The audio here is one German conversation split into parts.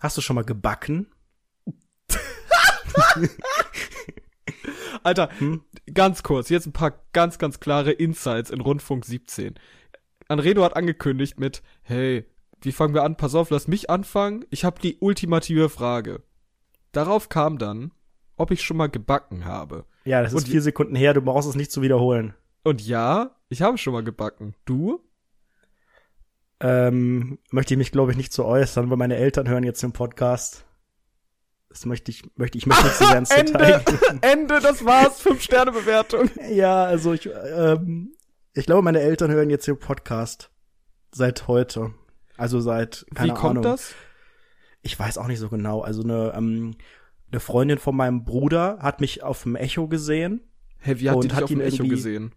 Hast du schon mal gebacken? Alter, hm? ganz kurz, jetzt ein paar ganz, ganz klare Insights in Rundfunk 17. Anredo hat angekündigt mit, hey, wie fangen wir an? Pass auf, lass mich anfangen. Ich habe die ultimative Frage. Darauf kam dann, ob ich schon mal gebacken habe. Ja, das ist vier Sekunden her, du brauchst es nicht zu wiederholen. Und ja, ich habe schon mal gebacken. Du? Ähm, möchte ich mich, glaube ich, nicht zu äußern, weil meine Eltern hören jetzt den Podcast. Das möchte ich, möchte ich möchte nicht so ins Ende, Ende, das war's. Fünf Sterne Bewertung. Ja, also ich, ähm, ich glaube, meine Eltern hören jetzt den Podcast seit heute. Also seit keine Wie kommt Ahnung. das? Ich weiß auch nicht so genau. Also eine, ähm, eine Freundin von meinem Bruder hat mich auf dem Echo gesehen. Hä, wie hat Und die dich hat auf dem ihn Echo gesehen?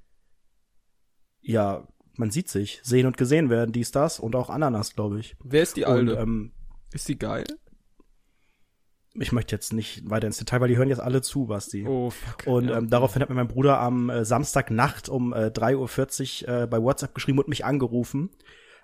Ja, man sieht sich, sehen und gesehen werden, dies, das und auch Ananas, glaube ich. Wer ist die Und Alte? ähm, ist die geil? ich möchte jetzt nicht weiter ins Detail, weil die hören jetzt alle zu, Basti. Oh, fuck. Und ja. ähm, daraufhin hat mir mein Bruder am äh, Samstagnacht um äh, 3.40 Uhr äh, bei WhatsApp geschrieben und mich angerufen,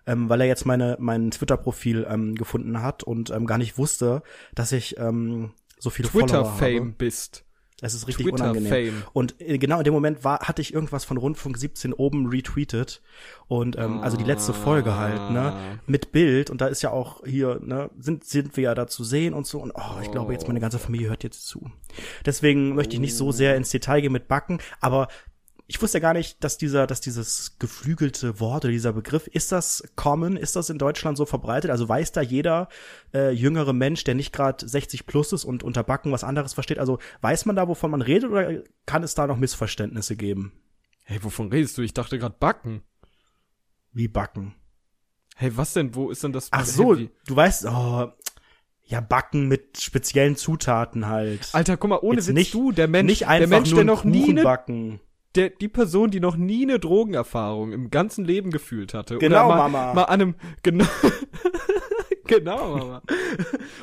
ähm, weil er jetzt meine mein Twitter-Profil ähm, gefunden hat und ähm, gar nicht wusste, dass ich ähm, so viele Follower Twitter-Fame habe. bist. Es ist richtig unangenehm. Twitter-Fame. Und äh, genau in dem Moment war, hatte ich irgendwas von Rundfunk 17 oben retweetet. Und ähm, also die letzte Folge halt, ne? Mit Bild. Und da ist ja auch hier, ne, sind, sind wir ja da zu sehen und so. Und oh, ich glaube, jetzt meine ganze Familie hört jetzt zu. Deswegen möchte ich nicht so sehr ins Detail gehen mit Backen, aber ich wusste ja gar nicht, dass dieser, dass dieses geflügelte Wort oder dieser Begriff, ist das common? Ist das in Deutschland so verbreitet? Also weiß da jeder äh, jüngere Mensch, der nicht gerade 60 plus ist und unter Backen was anderes versteht? Also weiß man da, wovon man redet oder kann es da noch Missverständnisse geben? Hey, wovon redest du? Ich dachte gerade Backen. Wie Backen? Hey, was denn? Wo ist denn das? Ach so, Hey, du weißt, oh, ja, Backen mit speziellen Zutaten halt. Alter, guck mal, ohne Jetzt Witz, nicht- du, der Mensch, nicht einfach der Mensch, der noch nie eine backen. Der, die Person, die noch nie eine Drogenerfahrung im ganzen Leben gefühlt hatte. Genau, oder mal, Mama. Mal an einem, genau, genau, Mama.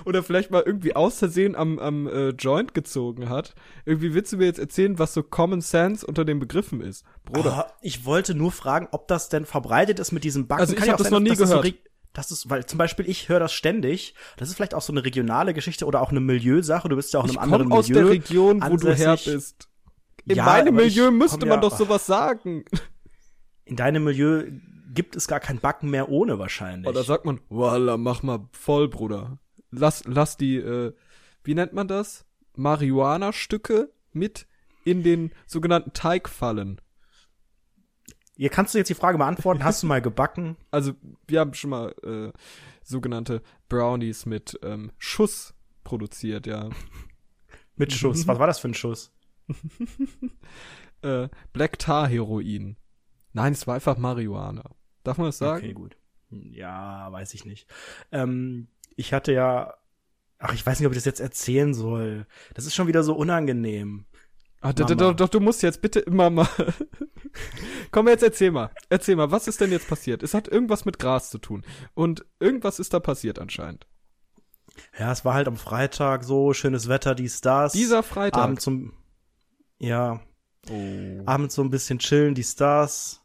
Oder vielleicht mal irgendwie aus Versehen am, am äh, Joint gezogen hat. Irgendwie willst du mir jetzt erzählen, was so Common Sense unter den Begriffen ist? Bruder. Oh, ich wollte nur fragen, ob das denn verbreitet ist mit diesem Backen. Also ich Kann ja hab auch das noch nie das so gehört. reg- das ist, weil zum Beispiel ich höre das ständig. Das ist vielleicht auch so eine regionale Geschichte oder auch eine Milieusache. Du bist ja auch in ich einem anderen komme aus Milieu. der Region, wo du her bist. In Ja, meinem Milieu müsste man ja- doch sowas sagen. In deinem Milieu gibt es gar kein Backen mehr ohne wahrscheinlich. Oder sagt man, Walla, mach mal voll, Bruder. Lass, lass die, äh, wie nennt man das? Marihuana-Stücke mit in den sogenannten Teig fallen. Hier kannst du jetzt die Frage beantworten. Hast du mal gebacken? Also, wir haben schon mal äh, sogenannte Brownies mit ähm, Schuss produziert, ja. Mit Schuss. Was war das für ein Schuss? Äh, Black Tar Heroin. Nein, es war einfach Marihuana. Darf man das sagen? Okay, gut. Ja, weiß ich nicht. Ähm, ich hatte ja, ach, ich weiß nicht, ob ich das jetzt erzählen soll. Das ist schon wieder so unangenehm. Ah, doch, doch, doch, du musst jetzt bitte immer mal. Komm, jetzt erzähl mal. Erzähl mal, was ist denn jetzt passiert? Es hat irgendwas mit Gras zu tun. Und irgendwas ist da passiert anscheinend. Ja, es war halt am Freitag so, schönes Wetter, dies, das. Dieser Freitag. Abends zum, ja, Oh. abends so ein bisschen chillen, dies, das.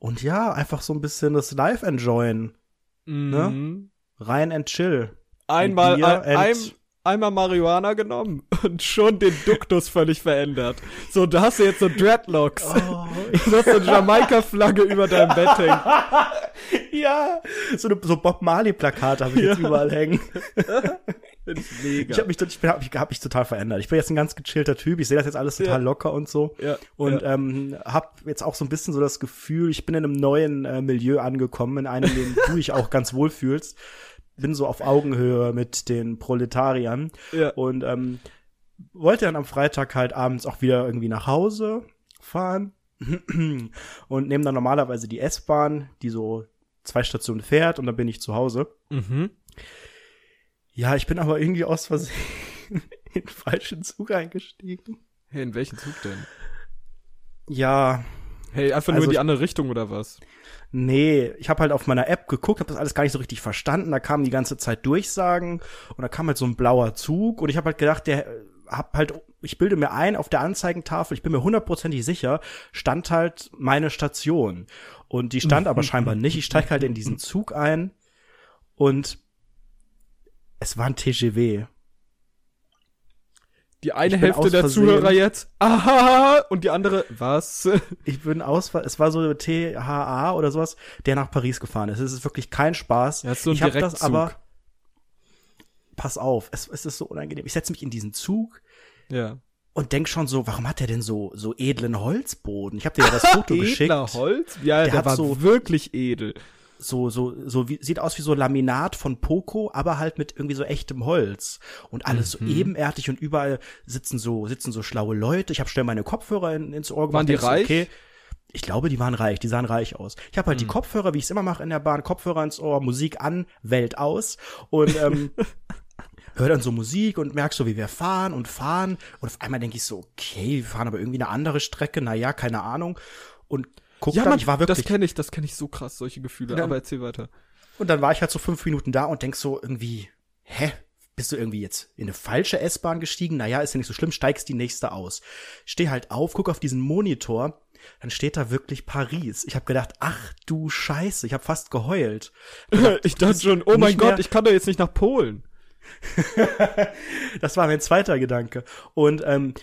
Und ja, einfach so ein bisschen das Live enjoyen. ne? Mhm. Rein and chill. Einmal, ein, ein, einmal Marihuana genommen und schon den Duktus völlig verändert. So, da hast du jetzt so Dreadlocks. Oh. Du hast so eine Jamaika-Flagge über deinem Bett hängen. ja, so, eine, so Bob Marley-Plakate habe ich jetzt Ja. überall hängen. Ich mega. Ich habe mich, ich hab mich, hab mich total verändert. Ich bin jetzt ein ganz gechillter Typ. Ich sehe das jetzt alles total Ja. locker und so. Ja, Und ja. ähm, habe jetzt auch so ein bisschen so das Gefühl, ich bin in einem neuen äh, Milieu angekommen, in einem, in dem du dich auch ganz wohl fühlst. Bin so auf Augenhöhe mit den Proletariern Ja. und ähm, wollte dann am Freitag halt abends auch wieder irgendwie nach Hause fahren und nehme dann normalerweise die S-Bahn, die so zwei Stationen fährt und dann bin ich zu Hause. Mhm. Ja, ich bin aber irgendwie aus Versehen in den falschen Zug eingestiegen. Hey, in welchen Zug denn? Ja, Hey, einfach nur Also in die ich- andere Richtung oder was? nee, ich habe halt auf meiner App geguckt, habe das alles gar nicht so richtig verstanden. Da kamen die ganze Zeit Durchsagen und da kam halt so ein blauer Zug und ich habe halt gedacht, der äh, hab halt, ich bilde mir ein, auf der Anzeigentafel, ich bin mir hundertprozentig sicher, stand halt meine Station. Und die stand aber scheinbar nicht. Ich steige halt in diesen Zug ein und Es war ein TGW. Die eine Hälfte der Zuhörer jetzt, aha, und die andere, was? Ich bin aus, es war so THA oder sowas, der nach Paris gefahren ist. Es ist wirklich kein Spaß. Ja, so ein ich hab das aber, pass auf, es, es ist so unangenehm. Ich setze mich in diesen Zug Ja. und denk schon so, warum hat der denn so, so edlen Holzboden? Ich habe dir ja das Foto geschickt. Edler Holz? Ja, der, Der hat war so- wirklich edel. So so so wie, sieht aus wie so Laminat von Poco, aber halt mit irgendwie so echtem Holz und alles Mhm. so ebenerdig und überall sitzen so sitzen so schlaue Leute. Ich habe schnell meine Kopfhörer in, ins Ohr gemacht. Waren die reich? Okay, ich glaube, die waren reich, die sahen reich aus. Ich habe halt Mhm. die Kopfhörer, wie ich es immer mache in der Bahn, Kopfhörer ins Ohr, Musik an, Welt aus und ähm, höre dann so Musik und merk so, wie wir fahren und fahren und auf einmal denke ich so, okay, wir fahren aber irgendwie eine andere Strecke, naja, keine Ahnung und guck Ja, dann, Mann, ich war wirklich das kenne ich, das kenne ich so krass, solche Gefühle. Ja. Aber erzähl weiter. und dann war ich halt so fünf Minuten da und denk so irgendwie, hä? Bist du irgendwie jetzt in eine falsche S-Bahn gestiegen? Naja, ist ja nicht so schlimm, steigst die nächste aus. Steh halt auf, guck auf diesen Monitor, dann steht da wirklich Paris. Ich habe gedacht, ach du Scheiße, ich habe fast geheult. Ich dachte schon, oh mein Gott, ich kann doch jetzt nicht nach Polen. Das war mein zweiter Gedanke. Und ähm,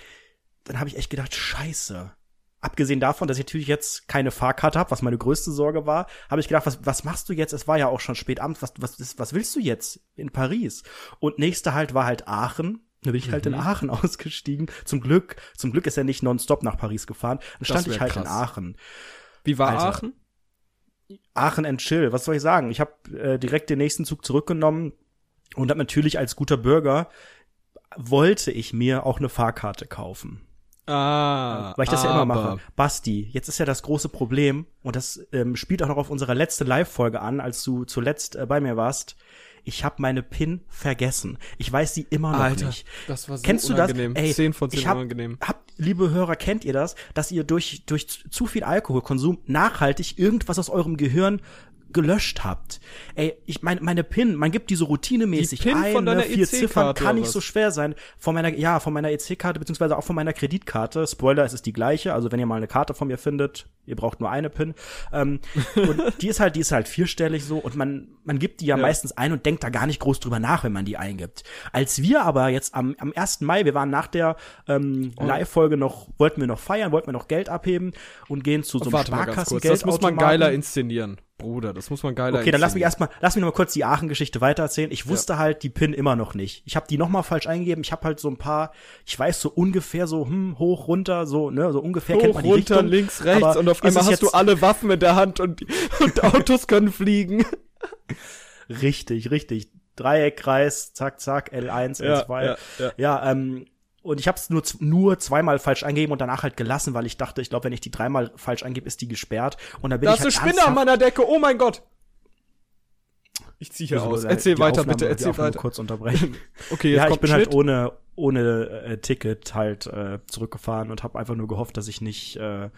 dann habe ich echt gedacht, scheiße. Abgesehen davon, dass ich natürlich jetzt keine Fahrkarte habe, was meine größte Sorge war, habe ich gedacht, was, was machst du jetzt? Es war ja auch schon spät abends. Was, was, was willst du jetzt in Paris? Und nächster Halt war halt Aachen. Da bin ich halt Mhm. in Aachen ausgestiegen. Zum Glück, zum Glück ist er nicht nonstop nach Paris gefahren. Dann stand ich halt in krass. Aachen. Wie war Alter. Aachen? Aachen and chill. Was soll ich sagen? Ich habe äh, direkt den nächsten Zug zurückgenommen und hab natürlich als guter Bürger wollte ich mir auch eine Fahrkarte kaufen. Ah. Weil ich das ja immer mache. Basti, jetzt ist ja das große Problem, und das ähm, spielt auch noch auf unsere letzte Live-Folge an, als du zuletzt äh, bei mir warst. Ich habe meine PIN vergessen. Ich weiß sie immer noch Alter, nicht. das war so Kennst du unangenehm. das? Ey, 10 von 10 ich hab, unangenehm. Hab, liebe Hörer, kennt ihr das, dass ihr durch, durch zu viel Alkoholkonsum nachhaltig irgendwas aus eurem Gehirn gelöscht habt. Ey, ich meine, meine PIN, man gibt die so routinemäßig Die PIN ein, von ne, deiner vier Ziffern, EC-Karte kann nicht so schwer sein. Von meiner, ja, von meiner EC-Karte, beziehungsweise auch von meiner Kreditkarte. Spoiler, es ist die gleiche. Also wenn ihr mal eine Karte von mir findet, ihr braucht nur eine PIN. Ähm, und die ist halt, die ist halt vierstellig so und man, man gibt die ja, Ja. meistens ein und denkt da gar nicht groß drüber nach, wenn man die eingibt. Als wir aber jetzt am, am 1. Mai, wir waren nach der ähm, Oh. Live-Folge noch, wollten wir noch feiern, wollten wir noch Geld abheben und gehen zu so einem Warte mal ganz kurz, Sparkassengeld. das muss man geiler inszenieren. Bruder, das muss man geiler Okay, dann lass mich erstmal, lass mich noch mal kurz die Aachen-Geschichte weitererzählen. Ich wusste halt die PIN immer noch nicht. Ich habe die noch mal falsch eingegeben. Ich habe halt so ein paar, ich weiß so ungefähr so hm, hoch runter, so ne, so ungefähr kennt Hoch, man die runter, Richtung. links, rechts Aber und auf einmal hast du alle Waffen in der Hand und, und Autos können fliegen. Richtig, richtig. Dreieck, Kreis, zack, zack, L1, Ja, L2. ja, ja. ja ähm, und ich habe es nur, nur zweimal falsch eingegeben und danach halt gelassen, weil ich dachte, ich glaube, wenn ich die dreimal falsch eingebe, ist die gesperrt. Und dann bin Da ich ist eine halt Spinne an meiner Decke, oh mein Gott. Ich zieh hier aus. äh, Erzähl weiter, Aufnahme- bitte, erzähl weiter. kurz unterbrechen. Okay, jetzt ja, ich kommt bin ein halt Schnitt. ohne ohne äh, Ticket halt äh, zurückgefahren und habe einfach nur gehofft, dass ich nicht äh,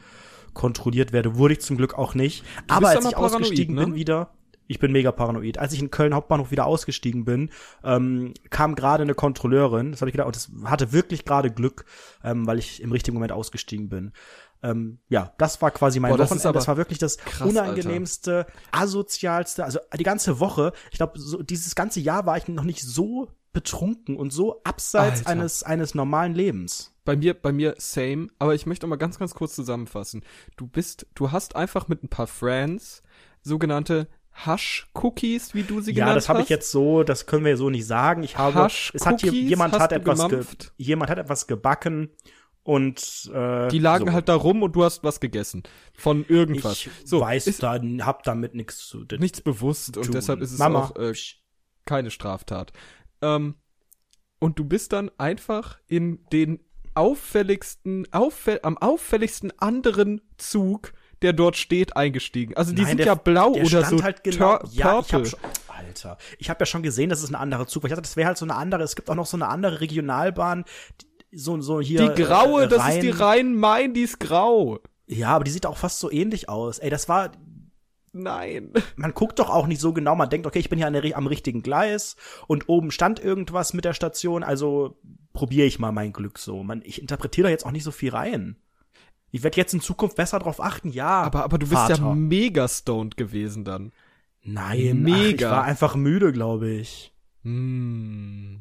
kontrolliert werde. Wurde ich zum Glück auch nicht. Aber ja als ich ausgestiegen ne? bin wieder, ich bin mega paranoid. Als ich in Köln Hauptbahnhof wieder ausgestiegen bin, ähm, kam gerade eine Kontrolleurin. Das habe ich gedacht, und das hatte wirklich gerade Glück, ähm, weil ich im richtigen Moment ausgestiegen bin. Ähm, ja, das war quasi mein Boah, das Wochenende. Das war wirklich das krass, unangenehmste, asozialste. Also die ganze Woche. Ich glaube, so, dieses ganze Jahr war ich noch nicht so betrunken und so abseits Alter. eines eines normalen Lebens. Bei mir, bei mir same, aber ich möchte mal ganz, ganz kurz zusammenfassen. Du bist, du hast einfach mit ein paar Friends sogenannte Hash-Cookies, wie du sie Ja, genannt das habe hast. ich jetzt so, das können wir so nicht sagen. Ich habe, es hat hier, jemand hast hat etwas, ge, jemand hat etwas gebacken und äh, Die lagen so. halt da rum und du hast was gegessen. Von irgendwas. Ich so, weiß ist da, hab damit nichts zu tun. nichts bewusst und deshalb ist es Mama. auch äh, keine Straftat. Ähm, und du bist dann einfach in den auffälligsten, auffäll am auffälligsten anderen Zug, der dort steht, eingestiegen. Also die Nein, sind der- ja blau der oder stand so halt genau, ja, ich hab schon, Alter, ich habe ja schon gesehen, das ist ein anderer Zug. Ich dachte, das wäre halt so eine andere. Es gibt auch noch so eine andere Regionalbahn, die- so so hier. Die graue, äh, das ist die Rhein-Main, die ist grau. Ja, aber die sieht auch fast so ähnlich aus. Ey, das war, Nein. man guckt doch auch nicht so genau. Man denkt, okay, ich bin hier an der, am richtigen Gleis und oben stand irgendwas mit der Station, also probiere ich mal mein Glück so. Man, ich interpretiere da jetzt auch nicht so viel rein. Ich werde jetzt in Zukunft besser drauf achten, ja. Aber, aber du bist Vater. ja mega stoned gewesen dann. Nein, mega. Ach, ich war einfach müde, glaube ich. Mm.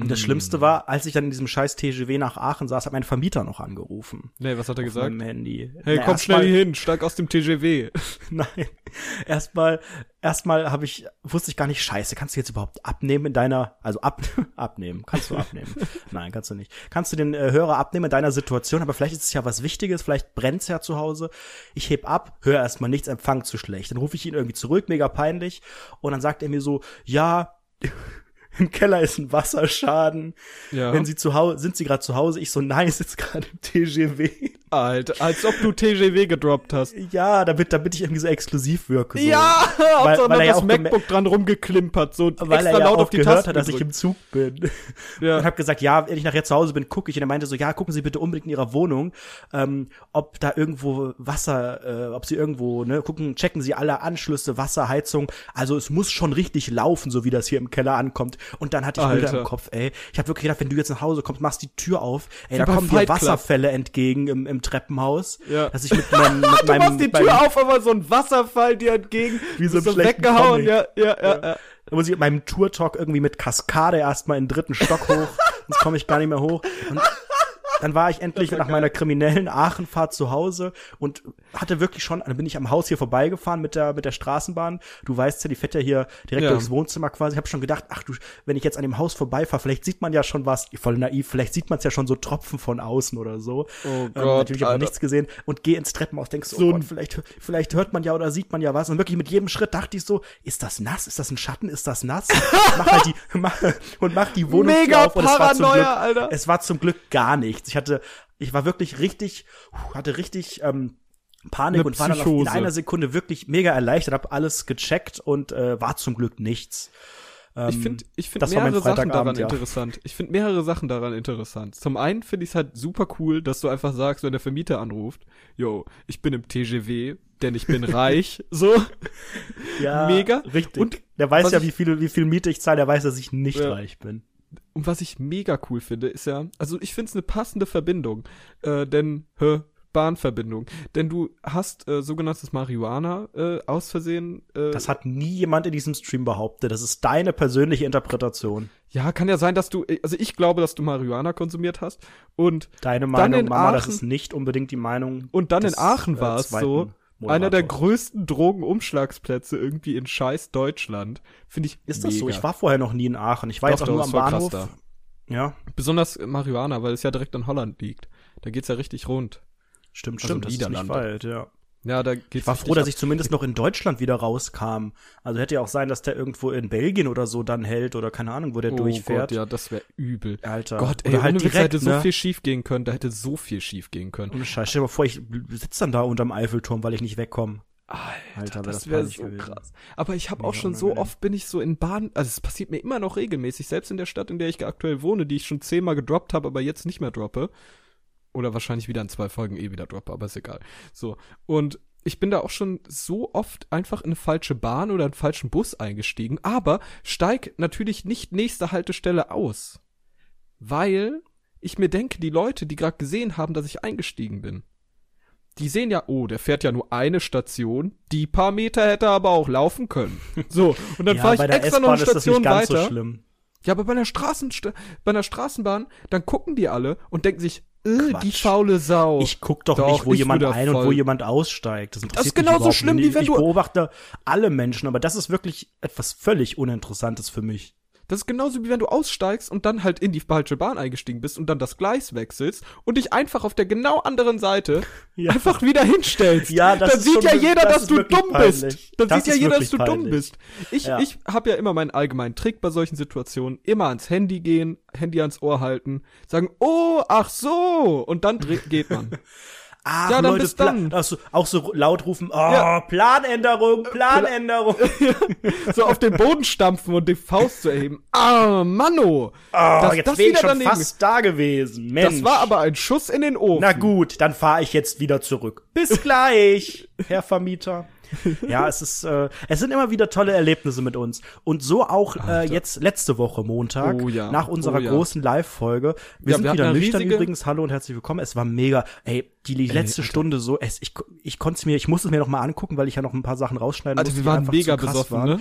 Und das Schlimmste war, als ich dann in diesem scheiß TGW nach Aachen saß, hat mein Vermieter noch angerufen. Nee, was hat er Auf gesagt? meinem Handy. Hey, Na, komm schnell mal- hier hin, steig aus dem TGW. Nein. Erstmal, erstmal habe ich, wusste ich gar nicht, scheiße, kannst du jetzt überhaupt abnehmen in deiner, also ab, abnehmen, kannst du abnehmen. Nein, kannst du nicht. Kannst du den äh, Hörer abnehmen in deiner Situation, aber vielleicht ist es ja was Wichtiges, vielleicht brennt's ja zu Hause. Ich heb ab, höre erstmal nichts, Empfang zu schlecht. Dann rufe ich ihn irgendwie zurück, mega peinlich. Und dann sagt er mir so, ja, im Keller ist ein Wasserschaden. Ja. Wenn sie zu Hause, sind sie gerade zu Hause? Ich so, nein, ich sitze gerade im TGW. Alter, als ob du TGW gedroppt hast. Ja, damit, damit ich irgendwie so exklusiv wirke. So. Ja, Weil- weil er ja das MacBook dran rumgeklimpert, so weil extra er ja laut auf die gehört Tasten hat, dass ich im. Zug bin. Ja. Und habe gesagt, ja, wenn ich nachher zu Hause bin, gucke ich. Und er meinte so, ja, gucken Sie bitte unbedingt in Ihrer Wohnung, ähm, ob da irgendwo Wasser, äh, ob Sie irgendwo, ne, gucken, checken Sie alle Anschlüsse, Wasser, Heizung. Also es muss schon richtig laufen, so wie das hier im Keller ankommt. Und dann hatte ich Bilder Alter. im Kopf, ey. Ich habe wirklich gedacht, wenn du jetzt nach Hause kommst, machst die Tür auf, ey, da kommen dir. Wasserfälle entgegen im, im Treppenhaus. Ja. Dass ich mit meinem, mit Du meinem machst die Tür auf, aber so ein Wasserfall dir entgegen. Wie so schlechten weggehauen. Ja, ja, ja, ja. Da muss ich mit meinem Tour-Talk irgendwie mit Kaskade erstmal in den dritten Stock hoch, sonst komme ich gar nicht mehr hoch. Und dann war ich endlich nach meiner kriminellen Aachenfahrt zu Hause und hatte wirklich schon, dann bin ich am Haus hier vorbeigefahren mit der mit der Straßenbahn. Du weißt ja, die fährt ja hier direkt Ja. durchs Wohnzimmer quasi. Ich habe schon gedacht, ach du, wenn ich jetzt an dem Haus vorbeifahre, vielleicht sieht man ja schon was, voll naiv, vielleicht sieht man es ja schon so Tropfen von außen oder so. Oh ähm, Gott, natürlich habe ich nichts gesehen und gehe ins Treppenhaus, denkst so, So oh Gott, vielleicht vielleicht hört man ja oder sieht man ja was und wirklich mit jedem Schritt dachte ich so, ist das nass? Ist das ein Schatten? Ist das nass? mach halt die mach, und mach die Wohnung Mega auf und es war zum Paranoia, Glück, Alter. es war zum Glück gar nichts. Ich hatte ich war wirklich richtig hatte richtig ähm, Panik Eine und war dann in einer Sekunde wirklich mega erleichtert, hab alles gecheckt und äh, war zum Glück nichts. Ich finde ich find das war mein mehrere Sachen daran ja. interessant. Ich finde mehrere Sachen daran interessant. Zum einen finde ich es halt super cool, dass du einfach sagst, wenn der Vermieter anruft, yo, ich bin im TGW, denn ich bin reich, so. Ja, Mega. Richtig. Und der weiß ja, wie viel, wie viel Miete ich zahle, der weiß, dass ich nicht Ja. reich bin. Und was ich mega cool finde, ist ja, also ich finde es eine passende Verbindung, äh, denn, hä, Bahnverbindung. Denn du hast äh, sogenanntes Marihuana äh, aus Versehen. Äh, Das hat nie jemand in diesem Stream behauptet. Das ist deine persönliche Interpretation. ja, kann ja sein, dass du, also ich glaube, dass du Marihuana konsumiert hast. Und Deine Dann Meinung, in Mama, das Aachen- ist nicht unbedingt die Meinung. Und dann des, in Aachen äh, war es zweiten so, einer der größten Drogenumschlagsplätze irgendwie in scheiß Deutschland. Finde ich Ist das mega. so? Ich war vorher noch nie in Aachen. Ich war Doch, jetzt auch doch, nur am voll krass Bahnhof. Ja, Besonders Marihuana, weil es ja direkt in Holland liegt. Da geht's ja richtig rund. stimmt, Also stimmt. Das ist nicht Niederlande. weit, ja. Ja, da geht's Ich war froh, dass ich zumindest noch in Deutschland wieder rauskam. Also hätte ja auch sein, dass der irgendwo in Belgien oder so dann hält oder keine Ahnung, wo der oh durchfährt. Gott, ja, das wäre übel. Alter. Gott, ey, Oder halt direkt, hätte so ne? viel schief gehen können. Da hätte so viel schief gehen können. Ohne Scheiß. Stell dir mal vor, ich sitze dann da unterm Eiffelturm, weil ich nicht wegkomme. Alter, Alter, wär das wäre so gewesen. krass. Aber ich habe auch schon so oft bin ich so in Bahn, also es passiert mir immer noch regelmäßig, selbst in der Stadt, in der ich aktuell wohne, die ich schon zehnmal gedroppt habe, aber jetzt nicht mehr droppe. Oder wahrscheinlich wieder in zwei Folgen eh wieder droppe, aber ist egal. So. Und ich bin da auch schon so oft einfach in eine falsche Bahn oder einen falschen Bus eingestiegen, aber steig natürlich nicht nächste Haltestelle aus. Weil ich mir denke, die Leute, die gerade gesehen haben, dass ich eingestiegen bin, die sehen ja, oh, der fährt ja nur eine Station, die paar Meter hätte er aber auch laufen können. So, und dann ja, fahre ich extra noch eine Station weiter. so schlimm. Ja, aber bei einer Straßen bei einer Straßenbahn, dann gucken die alle und denken sich, Quatsch. die faule Sau. Ich guck doch, Doch, nicht, wo ich jemand ein und wo voll- jemand aussteigt. Das, interessiert ist genauso schlimm, nicht. wie wenn ich du- beobachte alle Menschen, aber das ist wirklich etwas völlig Uninteressantes für mich. Das ist genauso wie wenn du aussteigst und dann halt in die falsche Bahn eingestiegen bist und dann das Gleis wechselst und dich einfach auf der genau anderen Seite Ja. einfach wieder hinstellst. Ja, das dann sieht ja jeder, das dass du dumm peinlich. bist. Dann Das sieht ja jeder, dass du dumm peinlich. bist. Ich, Ja. ich habe ja immer meinen allgemeinen Trick bei solchen Situationen. Immer ans Handy gehen, Handy ans Ohr halten, sagen, oh, ach so, und dann geht man. Ach, Ja, dann Leute, bis dann. Pla- Auch, so, auch so laut rufen, oh, Ja. Planänderung, Planänderung. so auf den Boden stampfen und die Faust zu erheben. Ah, Manno. Oh, Das- jetzt das wäre ich schon daneben. fast da gewesen. Mensch. Das war aber ein Schuss in den Ofen. Na gut, dann fahre ich jetzt wieder zurück. Bis gleich, Herr Vermieter. Ja, es ist, äh, es sind immer wieder tolle Erlebnisse mit uns. Und so auch äh, jetzt letzte Woche Montag, Oh ja, nach unserer oh ja. großen Live-Folge. Wir Ja, sind wir wieder nüchtern riesige- übrigens. Hallo und herzlich willkommen. Es war mega. Ey, die letzte Stunde so, es, ich, ich konnte es mir, ich musste es mir noch mal angucken, weil ich ja noch ein paar Sachen rausschneiden Alter, musste, wir die waren mega besoffen, waren. ne?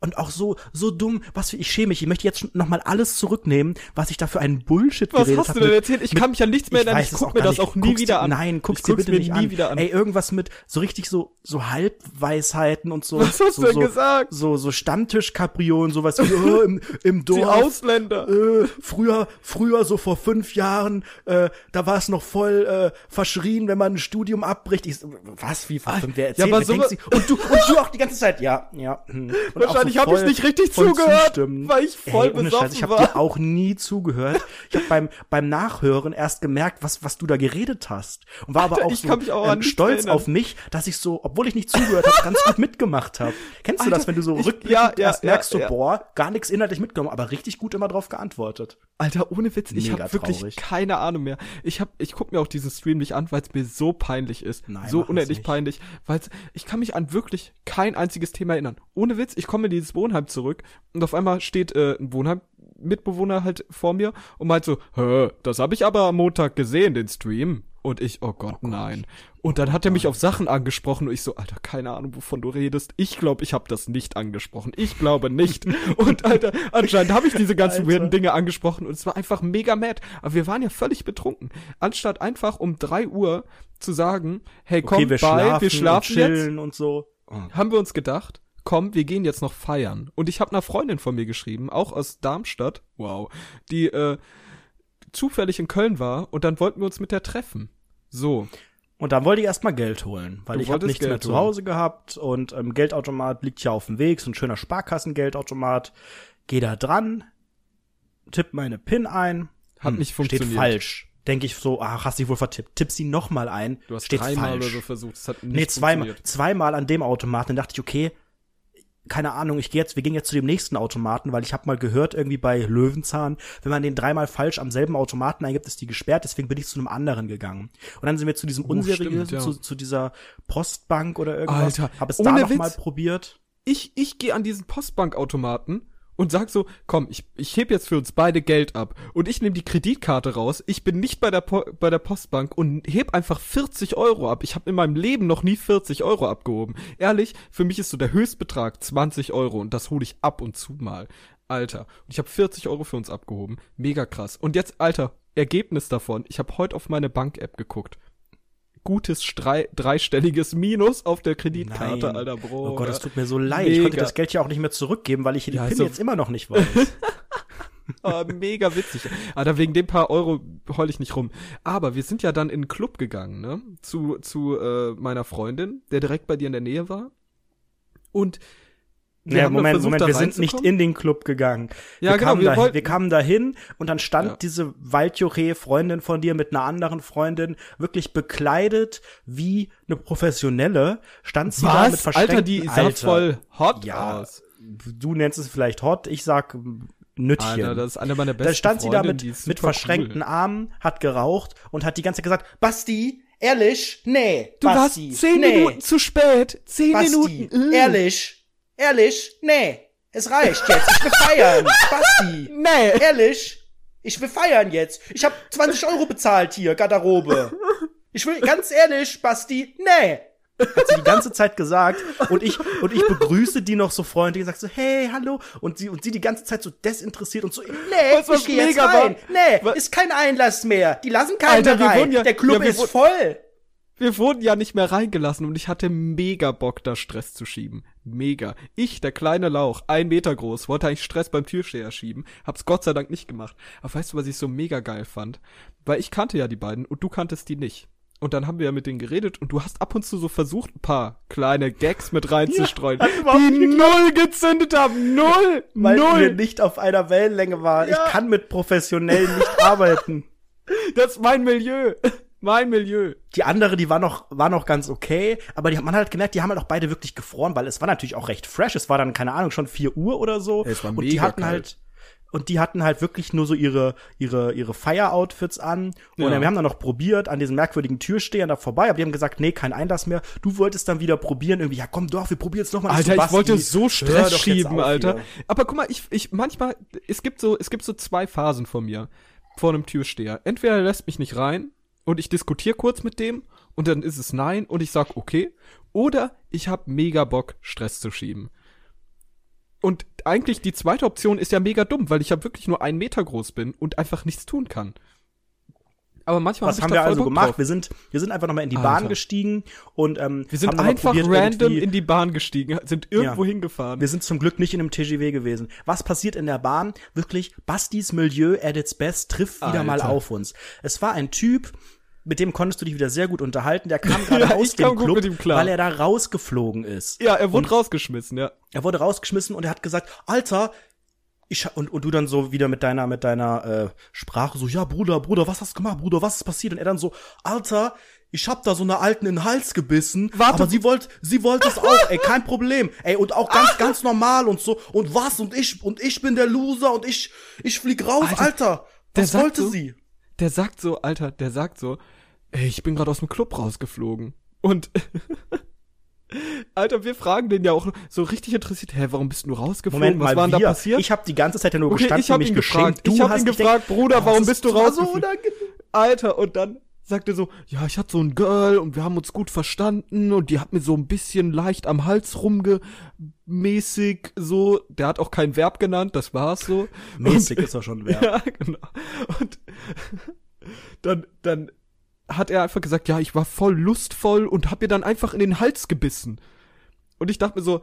Und auch so so dumm, was für ich schäme mich. Ich möchte jetzt noch mal alles zurücknehmen, was ich da für einen Bullshit Was geredet hast habe du denn mit- erzählt? Ich kann mich an nichts mehr erinnern. Ich, es guck mir das auch nie Guck's wieder dir, an. Nein, guck's ich dir bitte nicht nie an. wieder an. Ey, irgendwas mit so richtig so so Halbweisheiten und so. Was hast so, du denn so, gesagt? So so Stammtischkapriolen, sowas wie oh, im, im Die Dorf. Ausländer. Äh, früher, früher so vor fünf Jahren, äh, da war es noch voll äh, verschrien, wenn man ein Studium abbricht. Ich, was, wie vor fünf? Wer erzählt, aber wer so? Und du, und du auch die ganze Zeit, ja, ja. hm. Und auch hab ich voll- nicht richtig zugehört, zustimmen. weil ich voll Ey, ohne besoffen Scheiß, ich habe war. dir auch nie zugehört. Ich habe beim beim Nachhören erst gemerkt, was was du da geredet hast und war aber Alter, auch ich so auch ähm, stolz erinnern. auf mich, dass ich so, obwohl ich nicht zugehört habe, ganz gut mitgemacht habe. Kennst du das, Alter, wenn du so ich- rückblickend ja, ja, erst merkst, ja, so boah, gar nichts inhaltlich mitgenommen, aber richtig gut immer drauf geantwortet. Alter, ohne Witz, ich habe wirklich traurig. keine Ahnung mehr. Ich hab, ich guck mir auch diesen Stream nicht an, weil es mir so peinlich ist. Nein, so unendlich peinlich, weil ich kann mich an wirklich kein einziges Thema erinnern. Ohne Witz, ich komme in dieses Wohnheim zurück und auf einmal steht äh, ein Wohnheim Mitbewohner halt vor mir und meint so, Hä, das habe ich aber am Montag gesehen, den Stream. Und ich, oh Gott, nein. Und dann hat er mich auf Sachen angesprochen und ich so, Alter, keine Ahnung, wovon du redest. Ich glaube, ich habe das nicht angesprochen. Ich glaube nicht. und Alter, anscheinend habe ich diese ganzen Alter. weirden Dinge angesprochen und es war einfach mega mad. Aber wir waren ja völlig betrunken. Anstatt einfach um drei Uhr zu sagen, hey, komm, Okay, wir bye, schlafen, wir schlafen und jetzt, und so. haben wir uns gedacht, komm, wir gehen jetzt noch feiern. Und ich habe einer Freundin von mir geschrieben, auch aus Darmstadt, wow, die äh, zufällig in Köln war und dann wollten wir uns mit der treffen. So. Und dann wollte ich erstmal Geld holen, weil Du ich habe nichts mehr Geld zu holen. Hause gehabt und ähm, Geldautomat liegt ja auf dem Weg, so ein schöner Sparkassengeldautomat. Geh da dran, tipp meine PIN ein, Hat hm, nicht steht funktioniert. falsch. Denke ich so, ach, hast dich wohl vertippt. Tipp sie noch mal ein, Du hast steht dreimal falsch. oder so versucht. Es hat nicht nee, zweimal, zweimal an dem Automaten. Dann dachte ich, okay, keine Ahnung, ich gehe jetzt, wir gehen jetzt zu dem nächsten Automaten, weil ich habe mal gehört, irgendwie bei Löwenzahn, wenn man den dreimal falsch am selben Automaten eingibt, ist die gesperrt, deswegen bin ich zu einem anderen gegangen. Und dann sind wir zu diesem Oh, unseriösen, ja. zu, zu dieser Postbank oder irgendwas. Alter, hab es da noch Witz. mal probiert. Ich, ich gehe an diesen Postbankautomaten und sag so, komm, ich, ich heb jetzt für uns beide Geld ab. Und ich nehme die Kreditkarte raus. Ich bin nicht bei der, po bei der Postbank und heb einfach 40 Euro ab. Ich habe in meinem Leben noch nie 40 Euro abgehoben. Ehrlich, für mich ist so der Höchstbetrag 20 Euro und das hole ich ab und zu mal. Alter. Und ich habe 40 Euro für uns abgehoben. Mega krass. Und jetzt, Alter, Ergebnis davon. Ich habe heute auf meine Bank-App geguckt. Gutes drei, dreistelliges Minus auf der Kreditkarte, Nein. Alter, Bro. Oh Gott, das tut mir so leid. Ich konnte Mega. das Geld ja auch nicht mehr zurückgeben, weil ich die Ja, PIN also- jetzt immer noch nicht weiß. Ah, mega witzig. Aber wegen dem paar Euro heul ich nicht rum. Aber wir sind ja dann in einen Club gegangen, ne? Zu, zu äh, meiner Freundin, der direkt bei dir in der Nähe war. Und wir ja, Moment, versucht, Moment, wir sind nicht in den Club gegangen. Ja, wir, genau, kamen wir da, wollten- wir kamen da hin und dann stand Ja. diese Waldjuche, Freundin von dir mit einer anderen Freundin, wirklich bekleidet wie eine Professionelle, stand sie da mit Was? verschränkten Alter, die sah Alter. voll hot Ja, aus. Du nennst es vielleicht hot, ich sag Nüttchen. Alter, das ist eine meiner besten da stand sie da mit, mit verschränkten cool. Armen, hat geraucht und hat die ganze Zeit gesagt, Basti, ehrlich, nee, Du Basti, warst zehn nee. Minuten zu spät. Zehn Basti, Minuten. äh. ehrlich, ehrlich, nee, es reicht jetzt, ich will feiern, Basti, Nee. ehrlich, ich will feiern jetzt, ich habe 20 Euro bezahlt hier, Garderobe, ich will, ganz ehrlich, Basti, nee. Hat sie die ganze Zeit gesagt und ich und ich begrüße die noch so freundlich und sag so hey hallo. Und sie und sie die ganze Zeit so desinteressiert und so nee du, was ich gehe jetzt mega war? rein nee Was- ist kein Einlass mehr. Die lassen keinen Alter, rein. wurden ja- der Club ja, ist voll. Wir wurden ja nicht mehr reingelassen und ich hatte mega Bock, da Stress zu schieben. Mega. Ich, der kleine Lauch, ein Meter groß, wollte eigentlich Stress beim Türsteher schieben, hab's Gott sei Dank nicht gemacht. Aber weißt du, was ich so mega geil fand? Weil ich kannte ja die beiden und du kanntest die nicht. Und dann haben wir ja mit denen geredet und du hast ab und zu so versucht, ein paar kleine Gags mit reinzustreuen, überhaupt die null gezündet haben. Null! weil wir null! nicht auf einer Wellenlänge waren Ja. ich kann mit Professionellen nicht arbeiten Das ist mein Milieu. Mein Milieu. Die andere, die war noch, war noch ganz okay, aber die hat man hat halt gemerkt, die haben halt auch beide wirklich gefroren, weil es war natürlich auch recht fresh. Es war dann, keine Ahnung, schon 4 Uhr oder so. Es war und die mega hatten kalt. halt, und die hatten halt wirklich nur so ihre, ihre, ihre Fire-Outfits an. Und Ja. wir haben dann noch probiert, an diesen merkwürdigen Türstehern da vorbei, aber die haben gesagt, nee, kein Einlass mehr. Du wolltest dann wieder probieren, irgendwie, ja komm doch, wir probieren jetzt nochmal. Alter, ich wollte so Stress schieben, Alter. hier. Aber guck mal, ich, ich, manchmal, es gibt so, es gibt so zwei Phasen von mir, vor einem Türsteher. Entweder er lässt mich nicht rein und ich diskutiere kurz mit dem und dann ist es nein und ich sag okay. Oder ich hab mega Bock, Stress zu schieben. Und eigentlich die zweite Option ist ja mega dumm, weil ich ja wirklich nur einen Meter groß bin und einfach nichts tun kann. Aber manchmal Was hab haben wir also Bock gemacht? drauf. Wir sind, wir sind einfach nochmal in die Alter. Bahn gestiegen und ähm, Wir sind einfach probiert, random in die Bahn gestiegen, sind irgendwo hingefahren. Wir sind zum Glück nicht in einem TGW gewesen. Was passiert in der Bahn? Wirklich, Bastis Milieu at its best trifft wieder mal Alter. auf uns. Es war ein Typ, mit dem konntest du dich wieder sehr gut unterhalten. Der kam gerade Ja, aus dem Club, weil er da rausgeflogen ist. ja, er wurde rausgeschmissen, ja. Er wurde rausgeschmissen und er hat gesagt, Alter, ich und, und du dann so wieder mit deiner mit deiner äh, Sprache so, ja Bruder, Bruder, was hast du gemacht, Bruder, was ist passiert? Und er dann so, Alter, ich hab da so einer alten in den Hals gebissen, Warte. aber sie wollte, sie wollte es auch, ey, kein Problem, ey, und auch ganz, ganz normal und so, und was, und ich, und ich bin der Loser und ich, ich flieg raus, Alter, Alter, der was wollte so- sie? Der sagt so, Alter, der sagt so, ey, ich bin gerade aus dem Club rausgeflogen. Und Alter, wir fragen den ja auch so richtig interessiert, hä, warum bist du rausgeflogen? Moment Was war denn da passiert? ich habe die ganze Zeit ja nur okay, gestanden, ich habe mich ihn geschämt, gefragt. ich habe ihn gefragt, denk- Bruder, warum bist du so rausgeflogen? unangenehm. Alter, und dann sagt er so, ja, ich hatte so ein Girl und wir haben uns gut verstanden und die hat mir so ein bisschen leicht am Hals rumgemäßig so, der hat auch kein Verb genannt, das war's so. Mäßig ist er schon wert. Ja, genau. Und dann, dann hat er einfach gesagt, ja, ich war voll lustvoll und hab mir dann einfach in den Hals gebissen. Und ich dachte mir so,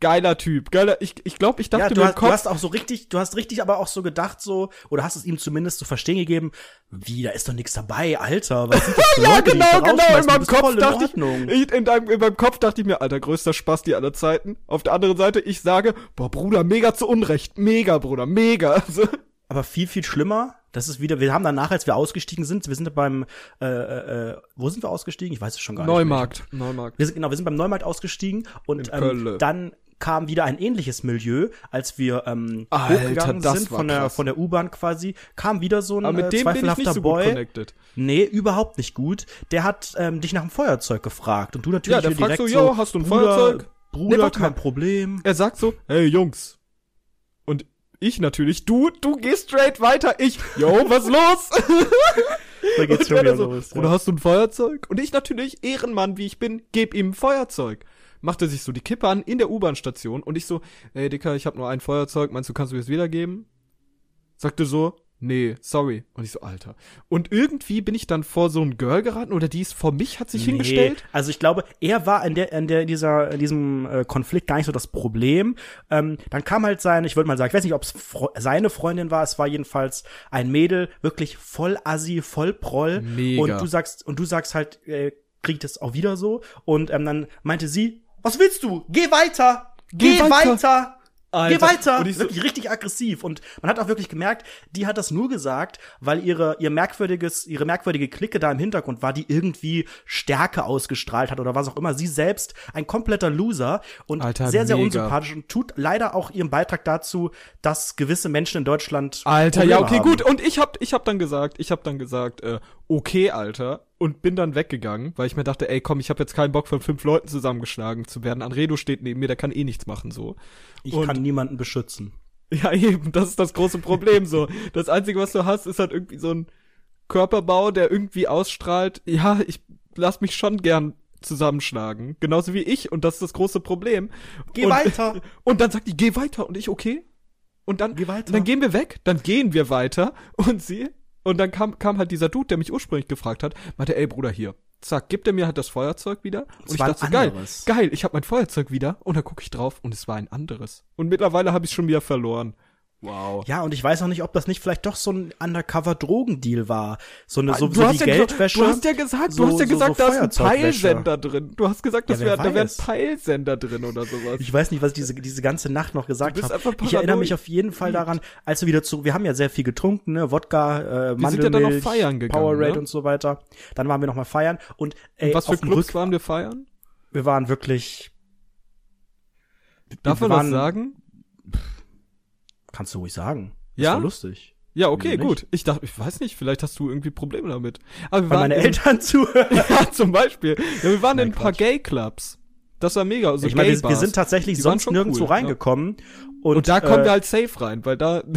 geiler Typ, geiler, ich, ich glaube, ich dachte Ja, mir du hast, du Kopf, hast auch so richtig, du hast richtig aber auch so gedacht so, oder hast es ihm zumindest zu verstehen gegeben, wie, da ist doch nichts dabei, Alter, was sind das für ja, Leute, die genau, genau, in? Du meinem Kopf voll in dachte ich, in, deinem, in meinem Kopf dachte ich mir, alter, größter Spasti aller Zeiten. Auf der anderen Seite, ich sage, boah, Bruder, mega zu Unrecht, mega, Bruder, mega. So. Aber viel, viel schlimmer, das ist wieder, wir haben danach, als wir ausgestiegen sind, wir sind beim, äh, äh, äh, wo sind wir ausgestiegen? Ich weiß es schon gar nicht. Neumarkt, Neumarkt. Wir sind, genau, wir sind beim Neumarkt ausgestiegen und ähm, dann kam wieder ein ähnliches Milieu, als wir ähm, Alter, hochgegangen das sind von der krass. von der U-Bahn quasi, kam wieder so ein Aber mit äh, dem bin ich zweifelhafter nicht so Boy. gut connected. Nee, überhaupt nicht gut. Der hat ähm, dich nach dem Feuerzeug gefragt und du natürlich Ja, der fragt direkt so, "Jo, hast du ein Bruder, Feuerzeug?" Bruder, Nee, kein mal. Problem. Er sagt so, hey Jungs. Ich natürlich, du, du gehst straight weiter. Ich, yo, was los? Da geht's schon er wieder so, los. Oder hast du ein Feuerzeug? Und ich natürlich, Ehrenmann, wie ich bin, geb ihm Feuerzeug. Macht er sich so die Kippe an in der U-Bahn-Station und ich so, ey Dicker, ich hab nur ein Feuerzeug, meinst du, kannst du mir das wiedergeben? Sagte so, nee, sorry. Und ich so, Alter. Und irgendwie bin ich dann vor so ein Girl geraten oder die ist vor mich, hat sich hingestellt. Nee, also ich glaube, er war in der, in der, in dieser, in diesem äh, Konflikt gar nicht so das Problem. Ähm, dann kam halt sein, ich würde mal sagen, ich weiß nicht, ob es seine Freundin war, es war jedenfalls ein Mädel, wirklich voll assi, voll proll. Mega. Und du sagst, und du sagst halt, äh, kriegt es auch wieder so. Und ähm, dann meinte sie, was willst du? Geh weiter! Geh, Geh weiter. weiter! Geh Alter. weiter! Und ich so- wirklich richtig aggressiv. Und man hat auch wirklich gemerkt, die hat das nur gesagt, weil ihre, ihr merkwürdiges, ihre merkwürdige Clique da im Hintergrund war, die irgendwie Stärke ausgestrahlt hat oder was auch immer. Sie selbst ein kompletter Loser und Alter, sehr, sehr mega. unsympathisch und tut leider auch ihren Beitrag dazu, dass gewisse Menschen in Deutschland. Alter, ja, okay, Probleme gut. haben. Und ich hab, ich hab dann gesagt, ich hab dann gesagt, äh, okay, Alter. Und bin dann weggegangen, weil ich mir dachte, ey, komm, ich hab jetzt keinen Bock von fünf Leuten zusammengeschlagen zu werden. Anredo steht neben mir, der kann eh nichts machen, so. Ich und- kann niemanden beschützen. Ja, eben, das ist das große Problem, so. Das Einzige, was du hast, ist halt irgendwie so ein Körperbau, der irgendwie ausstrahlt, ja, ich lass mich schon gern zusammenschlagen. Genauso wie ich, und das ist das große Problem. Geh und, weiter! Und dann sagt die, geh weiter. Und ich, okay. Und dann, Geh dann gehen wir weg, dann gehen wir weiter. Und sie, und dann kam, kam halt dieser Dude, der mich ursprünglich gefragt hat, meinte, ey Bruder, hier. Zack, gibt er mir halt das Feuerzeug wieder. Und Es ich dachte so, geil, geil, ich habe mein Feuerzeug wieder. Und dann gucke ich drauf und es war ein anderes. Und mittlerweile habe ich schon wieder verloren. Wow. Ja, und ich weiß auch nicht, ob das nicht vielleicht doch so ein Undercover-Drogendeal war. So eine, so, du, so hast wie ja Geldwäsche. gesagt, du hast ja gesagt, so- du hast ja so- gesagt, so da ist ein. Peilsender drin. Du hast gesagt, das Ja, wär, da wäre ein. Peilsender drin oder sowas. Ich weiß nicht, was ich diese, diese ganze Nacht noch gesagt habe. Ich erinnere mich auf jeden Fall daran, als wir wieder zu, wir haben ja sehr viel getrunken, ne, Wodka, äh, Wir sind ja dann noch Mandelmilch, feiern gegangen, Powerade ne? und so weiter. Dann waren wir noch mal feiern und ey, Und was für Clubs waren wir feiern? wir waren wirklich, Darf wir man das waren- sagen? Kannst du ruhig sagen. Ja? Das war lustig. Ja, okay, gut. Ich dachte, ich weiß nicht, vielleicht hast du irgendwie Probleme damit. Aber wir Weil waren meine in, Eltern zuhören. Ja, zum Beispiel. Ja, wir waren Nein, in ein paar. Gay-Clubs. Das war mega. Also ich meine, wir, sind tatsächlich Die sonst nirgendwo cool, ja. reingekommen Und, und da kommen äh, wir halt safe rein, weil da.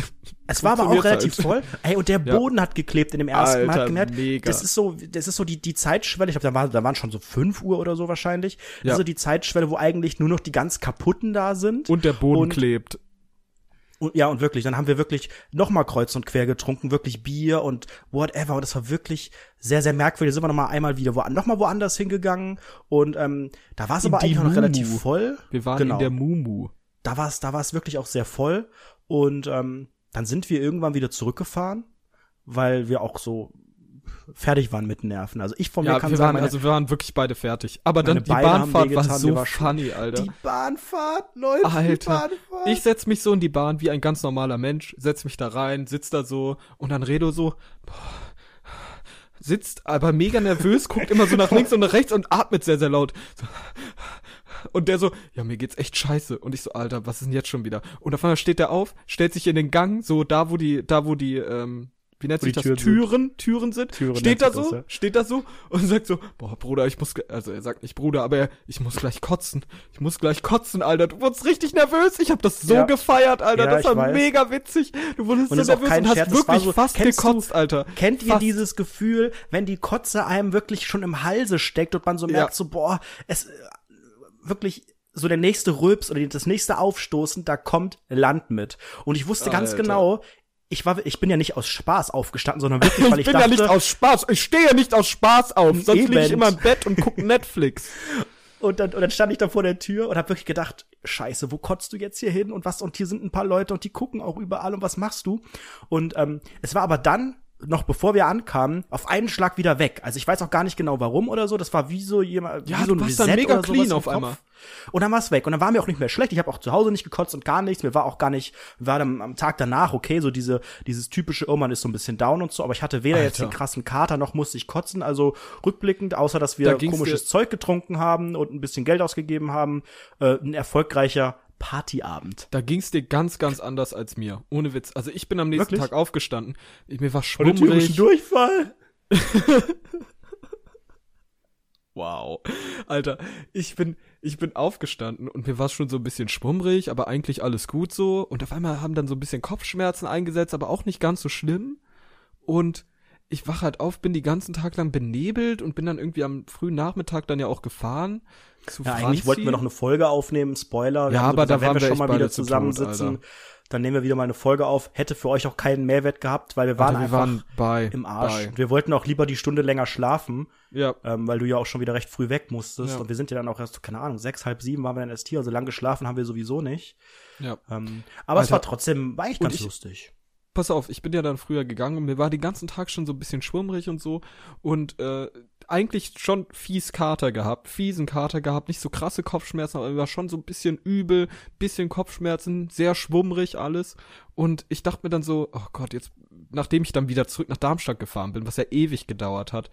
Es war aber auch relativ halt. voll. Ey, und der Boden ja. hat geklebt in dem ersten Alter, hat gemerkt, mega. das ist so, das ist so die, die Zeitschwelle. Ich glaube, da, war, da waren schon so fünf Uhr oder so wahrscheinlich. Ja. Also die Zeitschwelle, wo eigentlich nur noch die ganz kaputten da sind. Und der Boden und, klebt. Und, ja, und wirklich, dann haben wir wirklich nochmal kreuz und quer getrunken, wirklich Bier und whatever. Und das war wirklich sehr, sehr merkwürdig. Da sind wir nochmal einmal wieder wo, noch mal woanders hingegangen. Und ähm, da war es aber eigentlich noch relativ voll. Wir waren genau. in der Mumu. Da war es da war's wirklich auch sehr voll. Und ähm, dann sind wir irgendwann wieder zurückgefahren, weil wir auch so fertig waren mit Nerven. Also ich von ja, mir kann wir sagen, waren, meine, also wir waren wirklich beide fertig. Aber dann die Bahnfahrt war so war funny, Alter. Die Bahnfahrt, Leute, Alter. Bahnfahrt. Ich setz mich so in die Bahn wie ein ganz normaler Mensch, setz mich da rein, sitz da so und dann Redo so, boah, sitzt aber mega nervös, guckt immer so nach links und nach rechts und atmet sehr, sehr laut. Und der so, ja, mir geht's echt scheiße. Und ich so, Alter, was ist denn jetzt schon wieder? Und auf einmal steht der auf, stellt sich in den Gang, so da, wo die, da, wo die, ähm, wie nennt sich das? Türen, Türen, sind. Türen sind. Türen steht da so, das, ja. steht da so und sagt so, boah, Bruder, ich muss, also er sagt nicht Bruder, aber er, ich muss gleich kotzen. Ich muss gleich kotzen, Alter. Du wurdest richtig nervös. Ich hab das so ja. gefeiert, Alter. Ja, das war weiß. mega witzig. Du wurdest und so nervös und hast wirklich so, fast gekotzt, du, Alter. Kennt fast. ihr dieses Gefühl, wenn die Kotze einem wirklich schon im Halse steckt und man so merkt so, boah, es, äh, wirklich, so der nächste Rülps oder das nächste Aufstoßen, da kommt Land mit. Und ich wusste Alter. ganz genau, ich war, ich bin ja nicht aus Spaß aufgestanden, sondern wirklich, weil ich, ich bin dachte, ja nicht aus Spaß, ich stehe ja nicht aus Spaß auf, sonst liege ich immer im Bett und gucke Netflix. und dann, und dann stand ich da vor der Tür und habe wirklich gedacht, Scheiße, wo kotzt du jetzt hier hin und was? Und hier sind ein paar Leute und die gucken auch überall und was machst du? Und ähm, es war aber dann noch bevor wir ankamen, auf einen Schlag wieder weg. Also ich weiß auch gar nicht genau warum oder so. Das war wie so jemand, ja, wie so ein Reset dann mega clean auf einmal. Und dann war es weg. Und dann war mir auch nicht mehr schlecht. Ich habe auch zu Hause nicht gekotzt und gar nichts. Mir war auch gar nicht, war dann am Tag danach okay, so diese, dieses typische, oh man ist so ein bisschen down und so. Aber ich hatte weder Alter. jetzt den krassen Kater noch musste ich kotzen. Also rückblickend, außer dass wir da komisches Zeug getrunken haben und ein bisschen Geld ausgegeben haben, äh, ein erfolgreicher Partyabend. Da ging's dir ganz, ganz anders als mir. Ohne Witz. Also ich bin am nächsten Wirklich? Tag aufgestanden. Mir war schwummrig. Durchfall. wow. Alter, ich bin, ich bin aufgestanden und mir war schon so ein bisschen schwummrig, aber eigentlich alles gut so. Und auf einmal haben dann so ein bisschen Kopfschmerzen eingesetzt, aber auch nicht ganz so schlimm. Und ich wache halt auf, bin die ganzen Tag lang benebelt und bin dann irgendwie am frühen Nachmittag dann ja auch gefahren. Zu ja, eigentlich wollten wir noch eine Folge aufnehmen, Spoiler. Ja, aber da waren wir schon mal wieder zusammensitzen. Tot, dann nehmen wir wieder mal eine Folge auf. Hätte für euch auch keinen Mehrwert gehabt, weil wir waren Alter, wir einfach waren im Arsch. Bei. Wir wollten auch lieber die Stunde länger schlafen, ja. ähm, weil du ja auch schon wieder recht früh weg musstest. Ja. Und wir sind ja dann auch erst, keine Ahnung, sechs, halb sieben waren wir dann erst hier. Also lange geschlafen haben wir sowieso nicht. Ja. Ähm, aber Alter. es war trotzdem, war eigentlich ganz ich, lustig pass auf, ich bin ja dann früher gegangen und mir war den ganzen Tag schon so ein bisschen schwummrig und so. Und äh, eigentlich schon fies Kater gehabt, fiesen Kater gehabt, nicht so krasse Kopfschmerzen, aber war schon so ein bisschen übel, bisschen Kopfschmerzen, sehr schwummrig alles. Und ich dachte mir dann so, oh Gott, jetzt, nachdem ich dann wieder zurück nach Darmstadt gefahren bin, was ja ewig gedauert hat,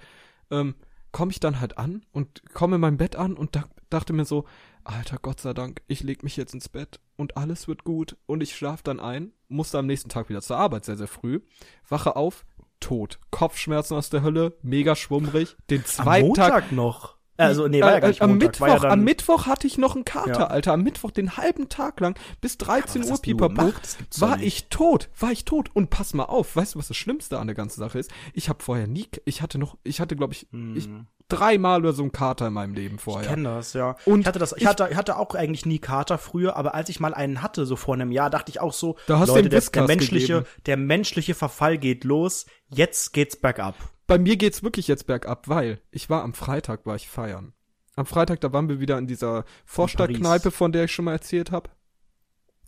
ähm, komme ich dann halt an und komme in mein Bett an und da, dachte mir so, Alter, Gott sei Dank, ich leg mich jetzt ins Bett und alles wird gut. Und ich schlaf dann ein, musste am nächsten Tag wieder zur Arbeit sehr, sehr früh, wache auf, tot, Kopfschmerzen aus der Hölle, mega schwummrig, den zweiten am Montag Tag noch. Also, nee, war ja gar nicht äh, am Mittwoch, ja am Mittwoch hatte ich noch einen Kater, ja. Alter. Am Mittwoch den halben Tag lang bis 13 Uhr pipapo war ich tot, war ich tot und pass mal auf, weißt du, was das schlimmste an der ganzen Sache ist? Ich habe vorher nie ich hatte noch ich hatte glaube ich, hm. ich dreimal oder so einen Kater in meinem Leben vorher. Ich kenne das, ja. Und ich hatte das, ich, hatte, ich hatte auch eigentlich nie Kater früher, aber als ich mal einen hatte, so vor einem Jahr, dachte ich auch so, da hast Leute, der, der menschliche, gegeben. der menschliche Verfall geht los, jetzt geht's bergab. Bei mir geht's wirklich jetzt bergab, weil ich war am Freitag, war ich feiern. Am Freitag, da waren wir wieder in dieser Vorstadtkneipe, von der ich schon mal erzählt habe.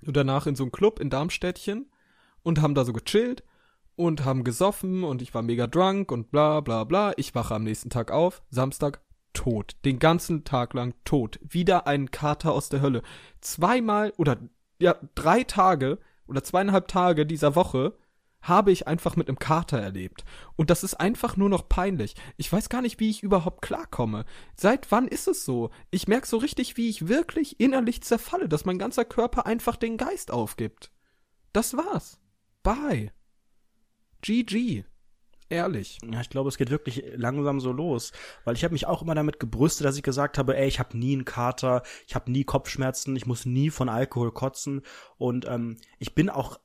Und danach in so einem Club in Darmstädtchen und haben da so gechillt und haben gesoffen und ich war mega drunk und bla bla bla. Ich wache am nächsten Tag auf, Samstag, tot. Den ganzen Tag lang tot. Wieder ein Kater aus der Hölle. Zweimal oder ja, drei Tage oder zweieinhalb Tage dieser Woche habe ich einfach mit einem Kater erlebt. Und das ist einfach nur noch peinlich. Ich weiß gar nicht, wie ich überhaupt klarkomme. Seit wann ist es so? Ich merke so richtig, wie ich wirklich innerlich zerfalle, dass mein ganzer Körper einfach den Geist aufgibt. Das war's. Bye. GG. Ehrlich. Ja, ich glaube, es geht wirklich langsam so los, weil ich habe mich auch immer damit gebrüstet, dass ich gesagt habe, ey, ich habe nie einen Kater, ich habe nie Kopfschmerzen, ich muss nie von Alkohol kotzen und ähm, ich bin auch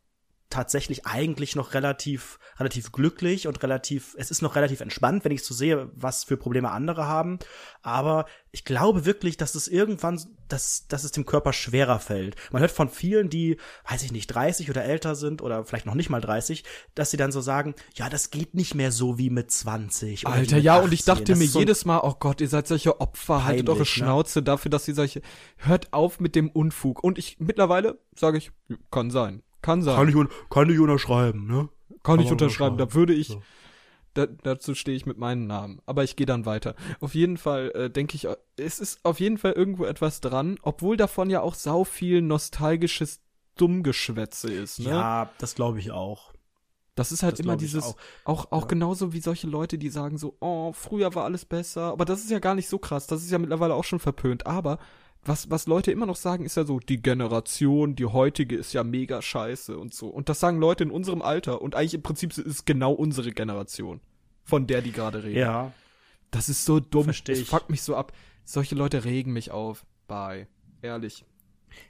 tatsächlich eigentlich noch relativ, relativ glücklich und relativ, es ist noch relativ entspannt, wenn ich so sehe, was für Probleme andere haben. Aber ich glaube wirklich, dass es irgendwann, dass, dass es dem Körper schwerer fällt. Man hört von vielen, die, weiß ich nicht, 30 oder älter sind oder vielleicht noch nicht mal 30, dass sie dann so sagen, ja, das geht nicht mehr so wie mit 20. Alter, mit ja, 18. und ich dachte das mir so jedes Mal, oh Gott, ihr seid solche Opfer, peinlich, haltet eure ne? Schnauze ne? dafür, dass ihr solche, hört auf mit dem Unfug. Und ich, mittlerweile sage ich, kann sein. Kann sein. Kann ich, kann ich unterschreiben, ne? Kann, kann ich unterschreiben. Da würde ich, so. da, dazu stehe ich mit meinem Namen. Aber ich gehe dann weiter. Auf jeden Fall äh, denke ich, es ist auf jeden Fall irgendwo etwas dran, obwohl davon ja auch sau viel nostalgisches Dummgeschwätze ist, ne? Ja, das glaube ich auch. Das ist halt das immer dieses, auch, auch, auch ja. genauso wie solche Leute, die sagen so, oh, früher war alles besser. Aber das ist ja gar nicht so krass. Das ist ja mittlerweile auch schon verpönt. Aber was, was Leute immer noch sagen, ist ja so, die Generation, die heutige ist ja mega scheiße und so. Und das sagen Leute in unserem Alter. Und eigentlich im Prinzip ist es genau unsere Generation, von der die gerade reden. Ja. Das ist so dumm. Versteh ich. Das fuckt mich so ab. Solche Leute regen mich auf. Bye. Ehrlich.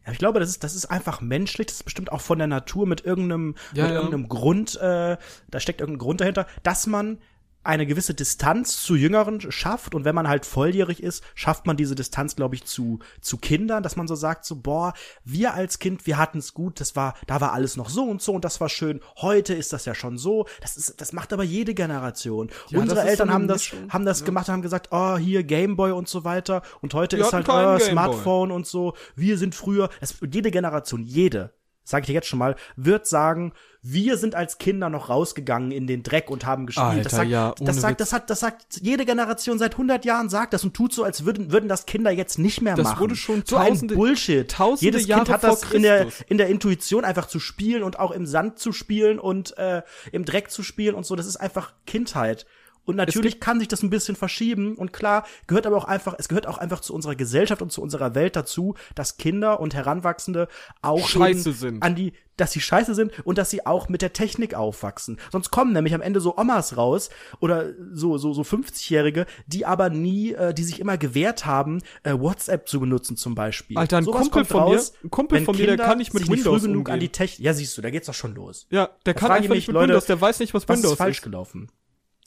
Ja, ich glaube, das ist, das ist einfach menschlich, das ist bestimmt auch von der Natur mit irgendeinem, ja, mit ja. irgendeinem Grund, äh, da steckt irgendein Grund dahinter, dass man eine gewisse Distanz zu Jüngeren schafft und wenn man halt volljährig ist, schafft man diese Distanz, glaube ich, zu zu Kindern, dass man so sagt, so boah, wir als Kind, wir hatten es gut, das war, da war alles noch so und so und das war schön. Heute ist das ja schon so. Das ist, das macht aber jede Generation. Ja, Unsere Eltern so haben das, haben das ja. gemacht, haben gesagt, oh hier Gameboy und so weiter und heute wir ist halt oh, Smartphone und so. Wir sind früher, das, jede Generation, jede sage ich dir jetzt schon mal, wird sagen, wir sind als Kinder noch rausgegangen in den Dreck und haben gespielt. Alter, das sagt, ja, das sagt, das hat, das sagt jede Generation seit 100 Jahren sagt das und tut so, als würden, würden das Kinder jetzt nicht mehr das machen. Das wurde schon so tausende, ein Bullshit. Tausende Jedes Jahre Kind hat das in der, in der Intuition einfach zu spielen und auch im Sand zu spielen und äh, im Dreck zu spielen und so. Das ist einfach Kindheit. Und natürlich kann sich das ein bisschen verschieben. Und klar, gehört aber auch einfach, es gehört auch einfach zu unserer Gesellschaft und zu unserer Welt dazu, dass Kinder und Heranwachsende auch scheiße sind. An die, dass sie scheiße sind und dass sie auch mit der Technik aufwachsen. Sonst kommen nämlich am Ende so Omas raus oder so, so, so 50-Jährige, die aber nie, äh, die sich immer gewehrt haben, äh, WhatsApp zu benutzen zum Beispiel. Alter, ein Sowas Kumpel von raus, mir, ein Kumpel von mir, der kann nicht mit Windows früh genug umgehen. an die Technik. Ja, siehst du, da geht's doch schon los. Ja, der da kann einfach nicht mit Leute, Windows, der weiß nicht, was, was Windows ist. falsch ist. gelaufen.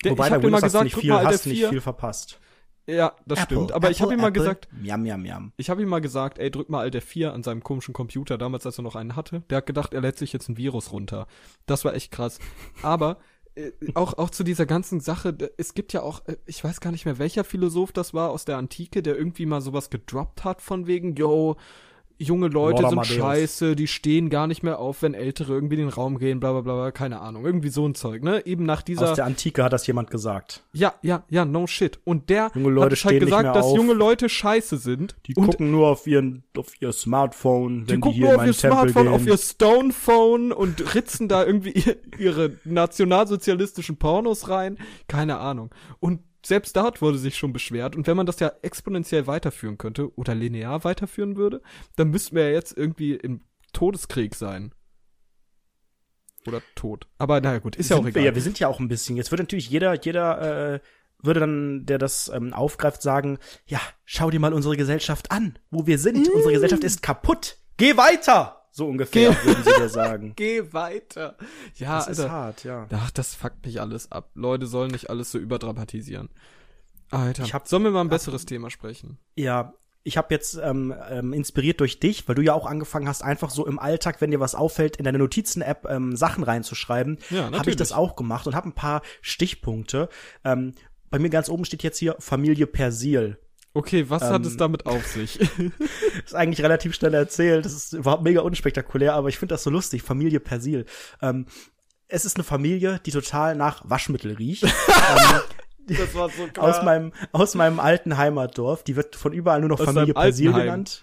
Der, Wobei, ich habe immer gesagt, nicht viel, mal, hast nicht viel verpasst. Ja, das Apple, stimmt. Aber Apple, ich habe ihm mal gesagt, miam, miam, miam. Ich habe ihm mal gesagt, ey, drück mal Alt F4 an seinem komischen Computer, damals als er noch einen hatte. Der hat gedacht, er lädt sich jetzt ein Virus runter. Das war echt krass. Aber äh, auch auch zu dieser ganzen Sache, es gibt ja auch, äh, ich weiß gar nicht mehr, welcher Philosoph das war aus der Antike, der irgendwie mal sowas gedroppt hat von wegen, yo, junge Leute Lord sind Amadeus. scheiße, die stehen gar nicht mehr auf, wenn Ältere irgendwie in den Raum gehen, bla bla bla, keine Ahnung. Irgendwie so ein Zeug, ne? Eben nach dieser. Aus der Antike hat das jemand gesagt. Ja, ja, ja, no shit. Und der junge Leute hat halt gesagt, dass auf. junge Leute scheiße sind. Die gucken nur auf ihren, auf ihr Smartphone, die gucken die nur auf ihr Tempel Smartphone, gehen. auf ihr Stonephone und ritzen da irgendwie ihre nationalsozialistischen Pornos rein. Keine Ahnung. Und selbst dort wurde sich schon beschwert. Und wenn man das ja exponentiell weiterführen könnte oder linear weiterführen würde, dann müssten wir ja jetzt irgendwie im Todeskrieg sein. Oder tot. Aber naja, gut, ist sind ja auch egal. Wir, ja, wir sind ja auch ein bisschen. Jetzt würde natürlich jeder, jeder, äh, würde dann, der das ähm, aufgreift, sagen, ja, schau dir mal unsere Gesellschaft an, wo wir sind. Mm. Unsere Gesellschaft ist kaputt. Geh weiter! So ungefähr, Geh würden sie dir sagen. Geh weiter. Ja, das Alter. ist hart, ja. Ach, das fuckt mich alles ab. Leute sollen nicht alles so überdramatisieren. Alter, ich hab, sollen wir mal ein besseres ach, Thema sprechen? Ja, ich habe jetzt ähm, ähm, inspiriert durch dich, weil du ja auch angefangen hast, einfach so im Alltag, wenn dir was auffällt, in deine Notizen-App ähm, Sachen reinzuschreiben. Ja, habe ich das auch gemacht und habe ein paar Stichpunkte. Ähm, bei mir ganz oben steht jetzt hier Familie Persil. Okay, was ähm, hat es ähm, damit auf sich? ist eigentlich relativ schnell erzählt. Das ist überhaupt mega unspektakulär, aber ich finde das so lustig. Familie Persil. Ähm, es ist eine Familie, die total nach Waschmittel riecht. ähm, das war so klar. Aus meinem, aus meinem alten Heimatdorf. Die wird von überall nur noch aus Familie Persil genannt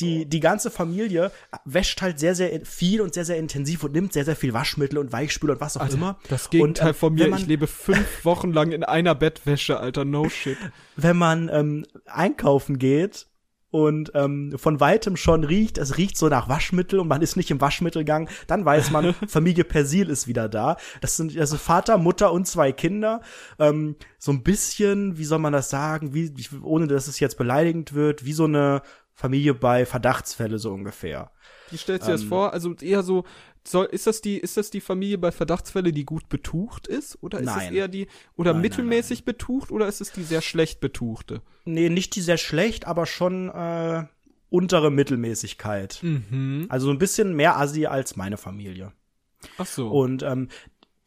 die, die ganze Familie wäscht halt sehr, sehr viel und sehr, sehr intensiv und nimmt sehr, sehr viel Waschmittel und Weichspüler und was auch Alter, immer. Das Gegenteil und, äh, von mir, man, ich lebe fünf Wochen lang in einer Bettwäsche, Alter, no shit. Wenn man ähm, einkaufen geht, und ähm, von weitem schon riecht, es riecht so nach Waschmittel und man ist nicht im Waschmittelgang, dann weiß man, Familie Persil ist wieder da. Das sind also Vater, Mutter und zwei Kinder. Ähm, so ein bisschen, wie soll man das sagen, wie, ohne dass es jetzt beleidigend wird, wie so eine Familie bei Verdachtsfälle so ungefähr. Wie stellst du dir das Ähm, vor? Also eher so, soll, ist das die, ist das die Familie bei Verdachtsfälle, die gut betucht ist? Oder ist Nein. es eher die, oder Nein, nein, mittelmäßig betucht, oder ist es die sehr schlecht betuchte? Nee, nicht die sehr schlecht, aber schon äh, untere Mittelmäßigkeit. Mhm. Also so ein bisschen mehr Assi als meine Familie. Ach so. Und ähm,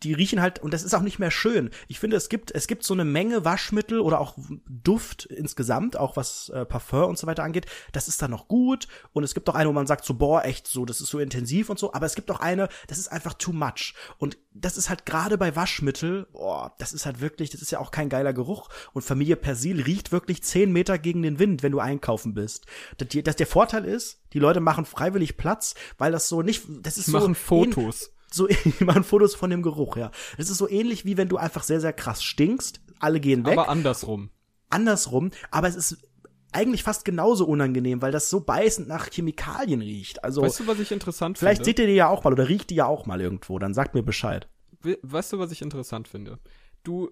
die riechen halt, und das ist auch nicht mehr schön. Ich finde, es gibt, es gibt so eine Menge Waschmittel oder auch Duft insgesamt, auch was äh, Parfum und so weiter angeht. Das ist dann noch gut. Und es gibt auch eine, wo man sagt so, boah, echt so, das ist so intensiv und so. Aber es gibt auch eine, das ist einfach too much. Und das ist halt gerade bei Waschmittel, boah, das ist halt wirklich, das ist ja auch kein geiler Geruch. Und Familie Persil riecht wirklich zehn Meter gegen den Wind, wenn du einkaufen bist. Das, die- das der Vorteil ist, die Leute machen freiwillig Platz, weil das so nicht, das ist Die so machen Fotos. So die machen Fotos von dem Geruch, ja. Das ist so ähnlich wie wenn du einfach sehr sehr krass stinkst, alle gehen weg, Aber andersrum. andersrum, aber es ist eigentlich fast genauso unangenehm, weil das so beißend nach Chemikalien riecht. Also Weißt du, was ich interessant vielleicht finde? seht ihr die ja auch mal oder riecht die ja auch mal irgendwo, dann sagt mir Bescheid. We- Weißt du, was ich interessant finde? Du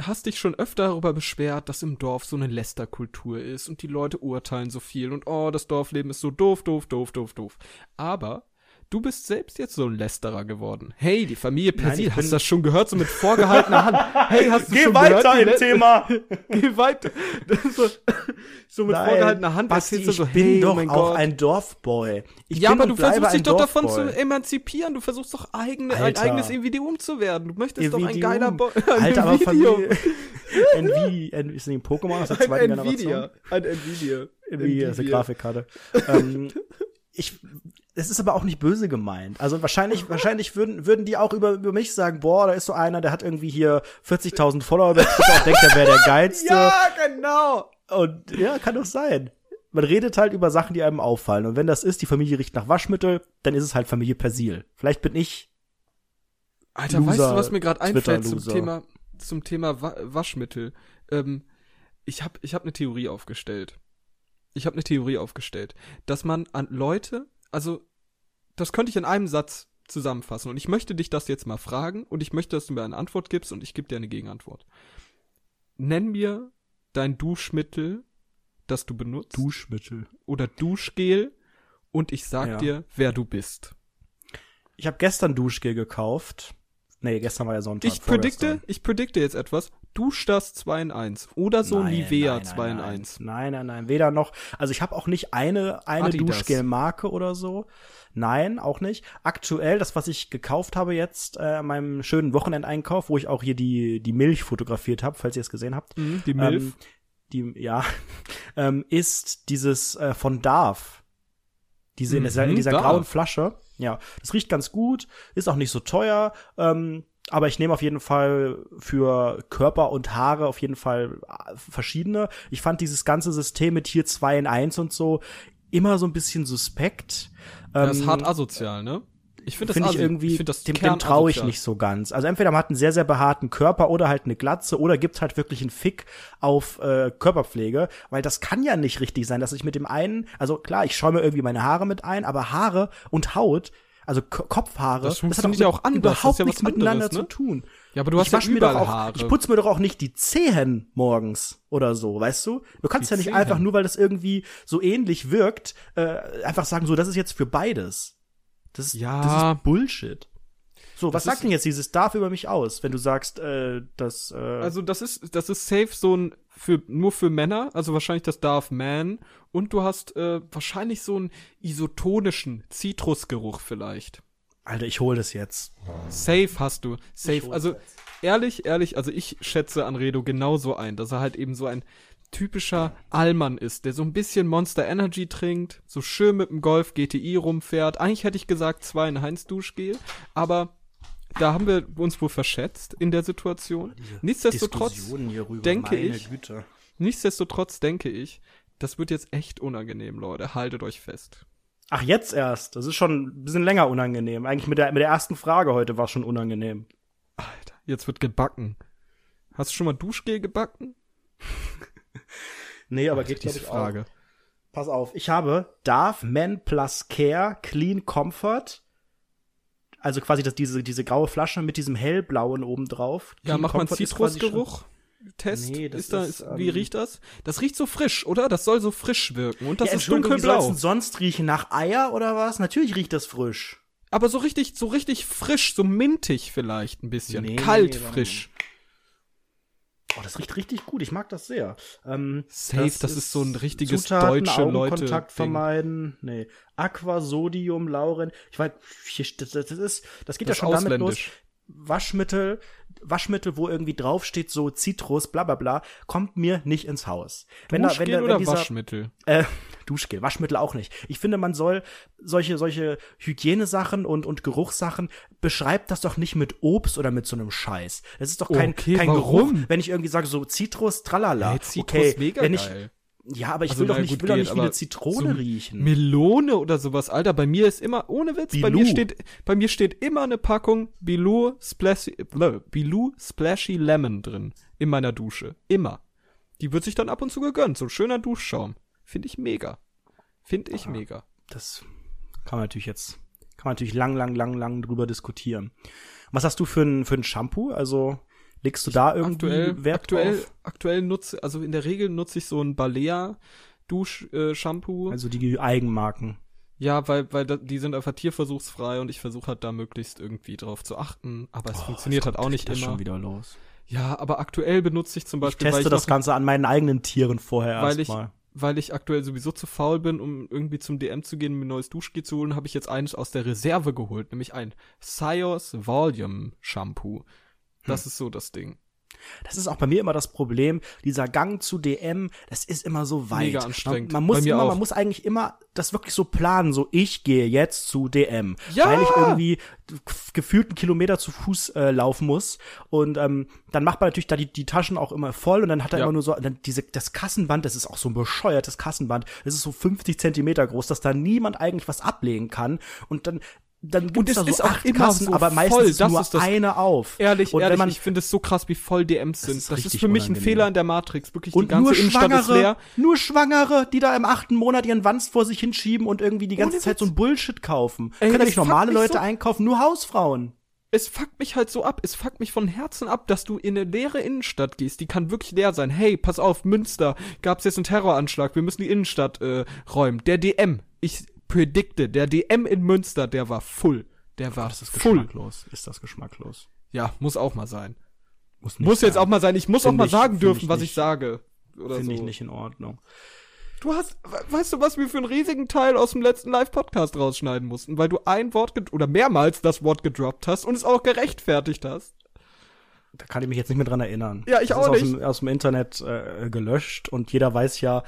hast dich schon öfter darüber beschwert, dass im Dorf so eine Lästerkultur ist und die Leute urteilen so viel und oh, das Dorfleben ist so doof, doof, doof, doof, doof. Aber du bist selbst jetzt so ein Lästerer geworden. Hey, die Familie Persil, ich hast bin- du das schon gehört, so mit vorgehaltener Hand? Hey, hast du Geh schon weiter gehört? die im Lä- Thema. Geh weiter. So, so mit Nein, vorgehaltener Hand Basti, erzählst du ich so, bin hey, doch oh mein auch Gott. ein Dorfboy. Ich ja, bin aber du versuchst dich doch davon zu Dorfboy. emanzipieren. Du versuchst doch eigene, ein eigenes Individuum zu werden. Du möchtest doch ein geiler Bo ein Alter, aber. Familie. Nvidia, ist nicht ein Pokémon aus der zweiten Ein Generation? Nvidia. Ein Nvidia. Nvidia ist eine Grafikkarte. ähm, ich, es ist aber auch nicht böse gemeint. Also wahrscheinlich, wahrscheinlich würden, würden die auch über, über mich sagen, boah, da ist so einer, der hat irgendwie hier 40.000 Follower bei Twitter und denkt, der wäre der geilste. Ja, genau. Und ja, kann doch sein. Man redet halt über Sachen, die einem auffallen. Und wenn das ist, die Familie riecht nach Waschmittel, dann ist es halt Familie Persil. Vielleicht bin ich Alter, Loser, weißt du, was mir gerade einfällt zum. Thema, zum Thema Wa Waschmittel? Ähm, ich habe ich hab eine Theorie aufgestellt. Ich habe eine Theorie aufgestellt, dass man an Leute, also das könnte ich in einem Satz zusammenfassen und ich möchte dich das jetzt mal fragen und ich möchte, dass du mir eine Antwort gibst und ich gebe dir eine Gegenantwort. Nenn mir dein Duschmittel, das du benutzt Duschmittel. oder Duschgel und ich sag Ja. dir, wer du bist. Ich habe gestern Duschgel gekauft. Nee, gestern war ja Sonntag. Ich predikte, ich predikte jetzt etwas. Dusch das 2 in 1 oder so Nein, Nivea nein, 2 in nein, 1. Nein, nein, nein, weder noch. Also ich habe auch nicht eine eine. Duschgelmarke oder so. Nein, auch nicht. Aktuell das, was ich gekauft habe jetzt äh, an meinem schönen Wochenendeinkauf, wo ich auch hier die die Milch fotografiert habe, falls ihr es gesehen habt. Mhm, die Milf. Ähm, die ja ähm, ist dieses äh, von Darf. Diese in dieser, in Mhm, dieser grauen Flasche. Ja, das riecht ganz gut, ist auch nicht so teuer. Ähm, aber ich nehme auf jeden Fall für Körper und Haare auf jeden Fall äh, verschiedene. Ich fand dieses ganze System mit hier 2 in 1 und so immer so ein bisschen suspekt. das ist Ähm, hart asozial, ne? Ich finde das finde ich irgendwie, find das dem, dem traue ich nicht so ganz. Also entweder man hat einen sehr, sehr behaarten Körper oder halt eine Glatze oder gibt halt wirklich einen Fick auf äh, Körperpflege, weil das kann ja nicht richtig sein, dass ich mit dem einen, also klar, ich schäume irgendwie meine Haare mit ein, aber Haare und Haut, also Ko Kopfhaare, Das hat funktioniert mit- ja auch anders, das überhaupt ja nichts miteinander anderes, ne? zu tun. Ja, aber du hast ich ja wasch mir doch überall auch, Haare. ich putze mir doch auch nicht die Zehen morgens oder so, weißt du? Du kannst Die ja nicht Zehen? einfach nur, weil das irgendwie so ähnlich wirkt, äh, einfach sagen, so, das ist jetzt für beides. Das ist, Ja. das ist Bullshit. So, was Das sagt ist- denn jetzt dieses darf über mich aus, wenn du sagst, äh, dass äh, Also das ist das ist safe so ein für nur für Männer, also wahrscheinlich das Darf Man und du hast äh, wahrscheinlich so einen isotonischen Zitrusgeruch vielleicht. Alter, ich hol das jetzt. Safe hast du. Safe. Also jetzt. ehrlich, ehrlich, also ich schätze Anredo genauso ein, dass er halt eben so ein typischer Allmann ist, der so ein bisschen Monster Energy trinkt, so schön mit dem Golf GTI rumfährt. Eigentlich hätte ich gesagt zwei in Heinz Duschgel, aber da haben wir uns wohl verschätzt in der Situation. Nichtsdestotrotz, hierüber, denke ich- Güte. nichtsdestotrotz denke ich, das wird jetzt echt unangenehm, Leute. Haltet euch fest. Ach, jetzt erst. Das ist schon ein bisschen länger unangenehm. Eigentlich mit der, mit der ersten Frage heute war es schon unangenehm. Alter, jetzt wird gebacken. Hast du schon mal Duschgel gebacken? Nee, aber geht, glaube Diese ich, Frage. Pass auf, ich habe Dove Men Plus Care Clean Comfort. Also quasi das, diese, diese graue Flasche mit diesem hellblauen oben drauf. Ja, mach mal einen Zitrusgeruch. Test. Nee, das ist da, ist, ist, wie ähm, riecht das? Das riecht so frisch, oder? Das soll so frisch wirken. Und das ja, ist wie dunkelblau. denn sonst riechen? Nach Eier oder was? Natürlich riecht das frisch. Aber so richtig, so richtig frisch, so mintig vielleicht ein bisschen. Nee, Kalt warum? frisch. Oh, das riecht richtig gut. Ich mag das sehr. Ähm, Safe, das ist so ein richtiges Zutaten, deutsche Leute- Ding. vermeiden. Nee. Aquasodium, Lauren. Ich weiß, das, das ist, das geht Das ja schon damit los. Waschmittel, Waschmittel, wo irgendwie draufsteht, so Zitrus, bla bla bla, kommt mir nicht ins Haus. Wenn da, wenn, da, wenn oder dieser, Waschmittel? Äh, Duschgel, Waschmittel auch nicht. Ich finde, man soll solche, solche Hygienesachen und, und Geruchssachen, beschreibt das doch nicht mit Obst oder mit so einem Scheiß. Das ist doch kein, Okay, kein warum? Geruch, wenn ich irgendwie sage, so Zitrus, tralala. Hey, Zitrus, okay, mega wenn ich, geil. ja, aber ich Also, will doch nicht, will doch geht, nicht wie eine Zitrone so riechen. Melone oder sowas, Alter. Bei mir ist immer, ohne Witz, bei Bilou. mir steht, bei mir steht immer eine Packung Bilou Splashy, Bilou Splashy Lemon drin. In meiner Dusche. Immer. Die wird sich dann ab und zu gegönnt. So ein schöner Duschschaum. Finde ich mega. Finde ich mega. Das kann man natürlich jetzt, kann man natürlich lang, lang, lang, lang drüber diskutieren. Was hast du für ein, für ein Shampoo? Also, legst du da irgendwie aktuell, Wert aktuell, drauf? aktuell nutze, also in der Regel nutze ich so ein Balea Dusch äh, Shampoo. Also die Eigenmarken. ja, weil weil die sind einfach tierversuchsfrei und ich versuche halt da möglichst irgendwie drauf zu achten, aber es Oh, funktioniert halt auch nicht das immer. schon wieder los. Ja, aber aktuell benutze ich zum Ich Beispiel, weil teste ich das Ganze an meinen eigenen Tieren vorher ich erstmal. Weil ich aktuell sowieso zu faul bin, um irgendwie zum DM zu gehen, mir ein neues Duschgel zu holen, habe ich jetzt eines aus der Reserve geholt, nämlich ein Sios Volume Shampoo. Hm. Das ist so das Ding. Das ist auch bei mir immer das Problem. Dieser Gang zu DM, das ist immer so weit. Mega anstrengend. Man, man muss immer, auch. man muss eigentlich immer das wirklich so planen. So, ich gehe jetzt zu DM, Ja! weil ich irgendwie gefühlt einen Kilometer zu Fuß äh, laufen muss. Und ähm, dann macht man natürlich da die, die Taschen auch immer voll und dann hat er Ja. immer nur so dann diese das Kassenband. Das ist auch so ein bescheuertes Kassenband. Das ist so 50 Zentimeter groß, dass da niemand eigentlich was ablegen kann. Und dann dann gibt's es da so ist auch acht immer Kassen, so aber meistens voll, ist das nur das- eine auf. Ehrlich, und ehrlich, man ich finde es so krass, wie voll DMs sind. ist Das ist, für mich ein. Fehler in der Matrix. Wirklich, die Und ganze nur Innenstadt ist Schwangere, leer. nur Schwangere, die da im achten Monat ihren Wanst vor sich hinschieben und irgendwie die ganze Ohne Zeit Witz. so ein Bullshit kaufen. Ey, Können ja das nicht normale Leute so- einkaufen, nur Hausfrauen. Es fuckt mich halt so ab. Es fuckt mich von Herzen ab, dass du in eine leere Innenstadt gehst. Die kann wirklich leer sein. Hey, pass auf, Münster, gab's jetzt einen Terroranschlag. Wir müssen die Innenstadt äh, räumen. Der DM, ich predikte, der DM in Münster, der war full. Der war full. geschmacklos. Ist das geschmacklos? Ja, muss auch mal sein. Muss, Muss jetzt auch mal sein. Ich muss Find auch mal ich- sagen dürfen, ich was nicht. ich sage. Finde so. ich nicht in Ordnung. Du hast, we- weißt du, was wir für einen riesigen Teil aus dem letzten Live-Podcast rausschneiden mussten, weil du ein Wort oder mehrmals das Wort gedroppt hast und es auch gerechtfertigt hast. Da kann ich mich jetzt nicht mehr dran erinnern. Ja, ich das auch ist nicht. Aus dem, aus dem Internet äh, gelöscht und jeder weiß ja,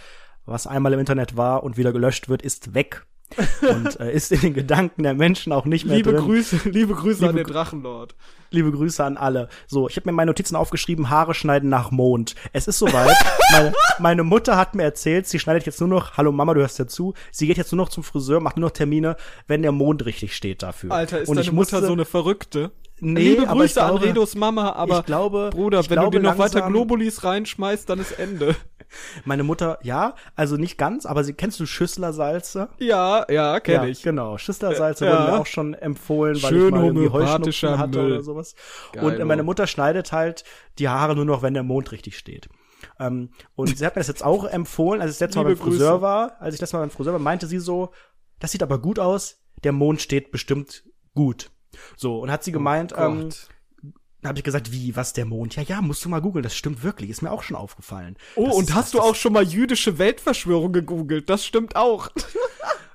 was einmal im Internet war und wieder gelöscht wird, ist weg. Und äh, ist in den Gedanken der Menschen auch nicht mehr Liebe drin. Grüße, liebe Grüße an Liebe den Drachenlord. Liebe Grüße an alle. So, ich habe mir meine Notizen aufgeschrieben, Haare schneiden nach Mond. Es ist soweit. meine, meine Mutter hat mir erzählt, sie schneidet jetzt nur noch, hallo Mama, du hörst ja zu, sie geht jetzt nur noch zum Friseur, macht nur noch Termine, wenn der Mond richtig steht dafür. Alter, ist Und deine ich Mutter musste- so eine Verrückte? Nee, liebe aber ich Grüße an glaube- Redos Mama, aber ich glaube, Bruder, ich wenn glaube du dir noch weiter Globulis reinschmeißt, dann ist Ende. Meine Mutter, ja, also nicht ganz, aber sie kennst du Schüsslersalze? ja, ja, kenn ja, ich. Genau, Schüsslersalze Ja. wurden mir auch schon empfohlen, weil Schön ich mal irgendwie Heuschnupfen hatte Müll. oder sowas. Geil, und meine. Mutter schneidet halt die Haare nur noch, wenn der Mond richtig steht. Ähm, und sie hat mir das jetzt auch empfohlen, als ich das letzte Mal beim Friseur Grüße. war, als ich das Mal beim Friseur war, meinte sie so, das sieht aber gut aus, der Mond steht bestimmt gut. So, und hat sie gemeint, ähm, Oh dann habe ich gesagt, wie, was der Mond? Ja, ja, musst du mal googeln, das stimmt wirklich, ist mir auch schon aufgefallen. Oh, Das und ist- hast du auch schon mal jüdische Weltverschwörung gegoogelt? Das stimmt auch.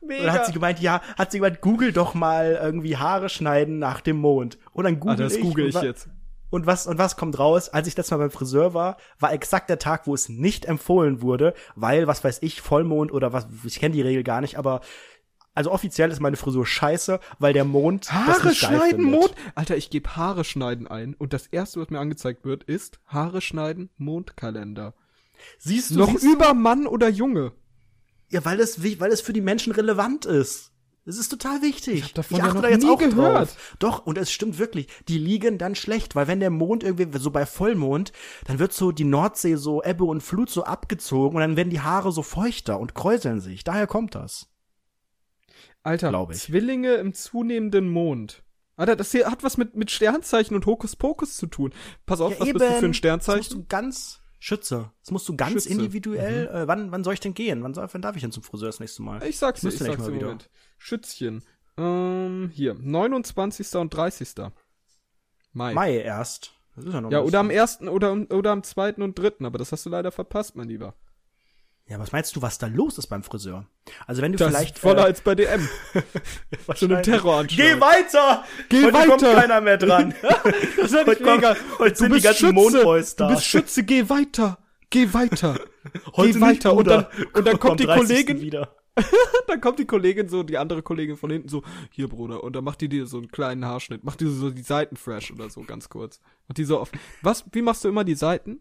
Und dann hat sie gemeint, ja, hat sie gemeint, google doch mal irgendwie Haare schneiden nach dem Mond. Und dann google Ah, das ich. google und ich jetzt. Und was, und was kommt raus? Als ich letztes Mal beim Friseur war, war exakt der Tag, wo es nicht empfohlen wurde, weil, was weiß ich, Vollmond oder was, ich kenne die Regel gar nicht, aber also offiziell ist meine Frisur scheiße, weil der Mond Haare schneiden. Mond. Alter, ich gebe Haare schneiden ein und das erste, was mir angezeigt wird, ist Haare schneiden, Mondkalender. Siehst du, Noch siehst du? über Mann oder Junge. Ja, weil es, weil es für die Menschen relevant ist. Das ist total wichtig. Ich, hab davon ich achte ja da jetzt auch gehört. drauf. Doch, und es stimmt wirklich. Die liegen dann schlecht, weil wenn der Mond irgendwie, so bei Vollmond, dann wird so die Nordsee so Ebbe und Flut so abgezogen und dann werden die Haare so feuchter und kräuseln sich. Daher kommt das. Alter, Zwillinge im zunehmenden Mond. Alter, das hier hat was mit, mit Sternzeichen und Hokuspokus zu tun. Pass auf, ja, was eben. bist du für ein Sternzeichen? Das musst du ganz Schütze. Das musst du ganz Schütze. individuell. Mhm. Äh, wann, wann soll ich denn gehen? Wann, soll, wann darf ich denn zum Friseur das nächste Mal? Ich sag's dir, ich sag's mal wieder. Moment. Schützchen. Ähm, hier, 29. und 30. Mai. Mai erst. Das ist ja noch Ja, oder am 1. Oder, oder am 2. und 3. Aber das hast du leider verpasst, mein Lieber. Ja, was meinst du, was da los ist beim Friseur? Also wenn du das vielleicht ist voller äh, als bei DM. so eine Terroranschlag. Geh weiter! Geh heute weiter! kommt keiner mehr dran. das ist heute mega. Kommt, heute sind die ganzen Mondboys da. Du bist Schütze, geh weiter. Geh weiter. heute geh weiter und dann und dann kommt die Kollegin wieder. dann kommt die Kollegin so, die andere Kollegin von hinten so, hier Bruder, und dann macht die dir so einen kleinen Haarschnitt, macht die so die Seiten fresh oder so, ganz kurz. Macht die so oft. Was, wie machst du immer die Seiten?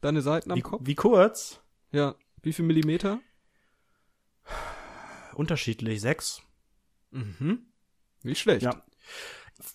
Deine Seiten am wie, Kopf? Wie kurz? Ja. Wie viel Millimeter? Unterschiedlich, sechs. Mhm. Nicht schlecht. Ja.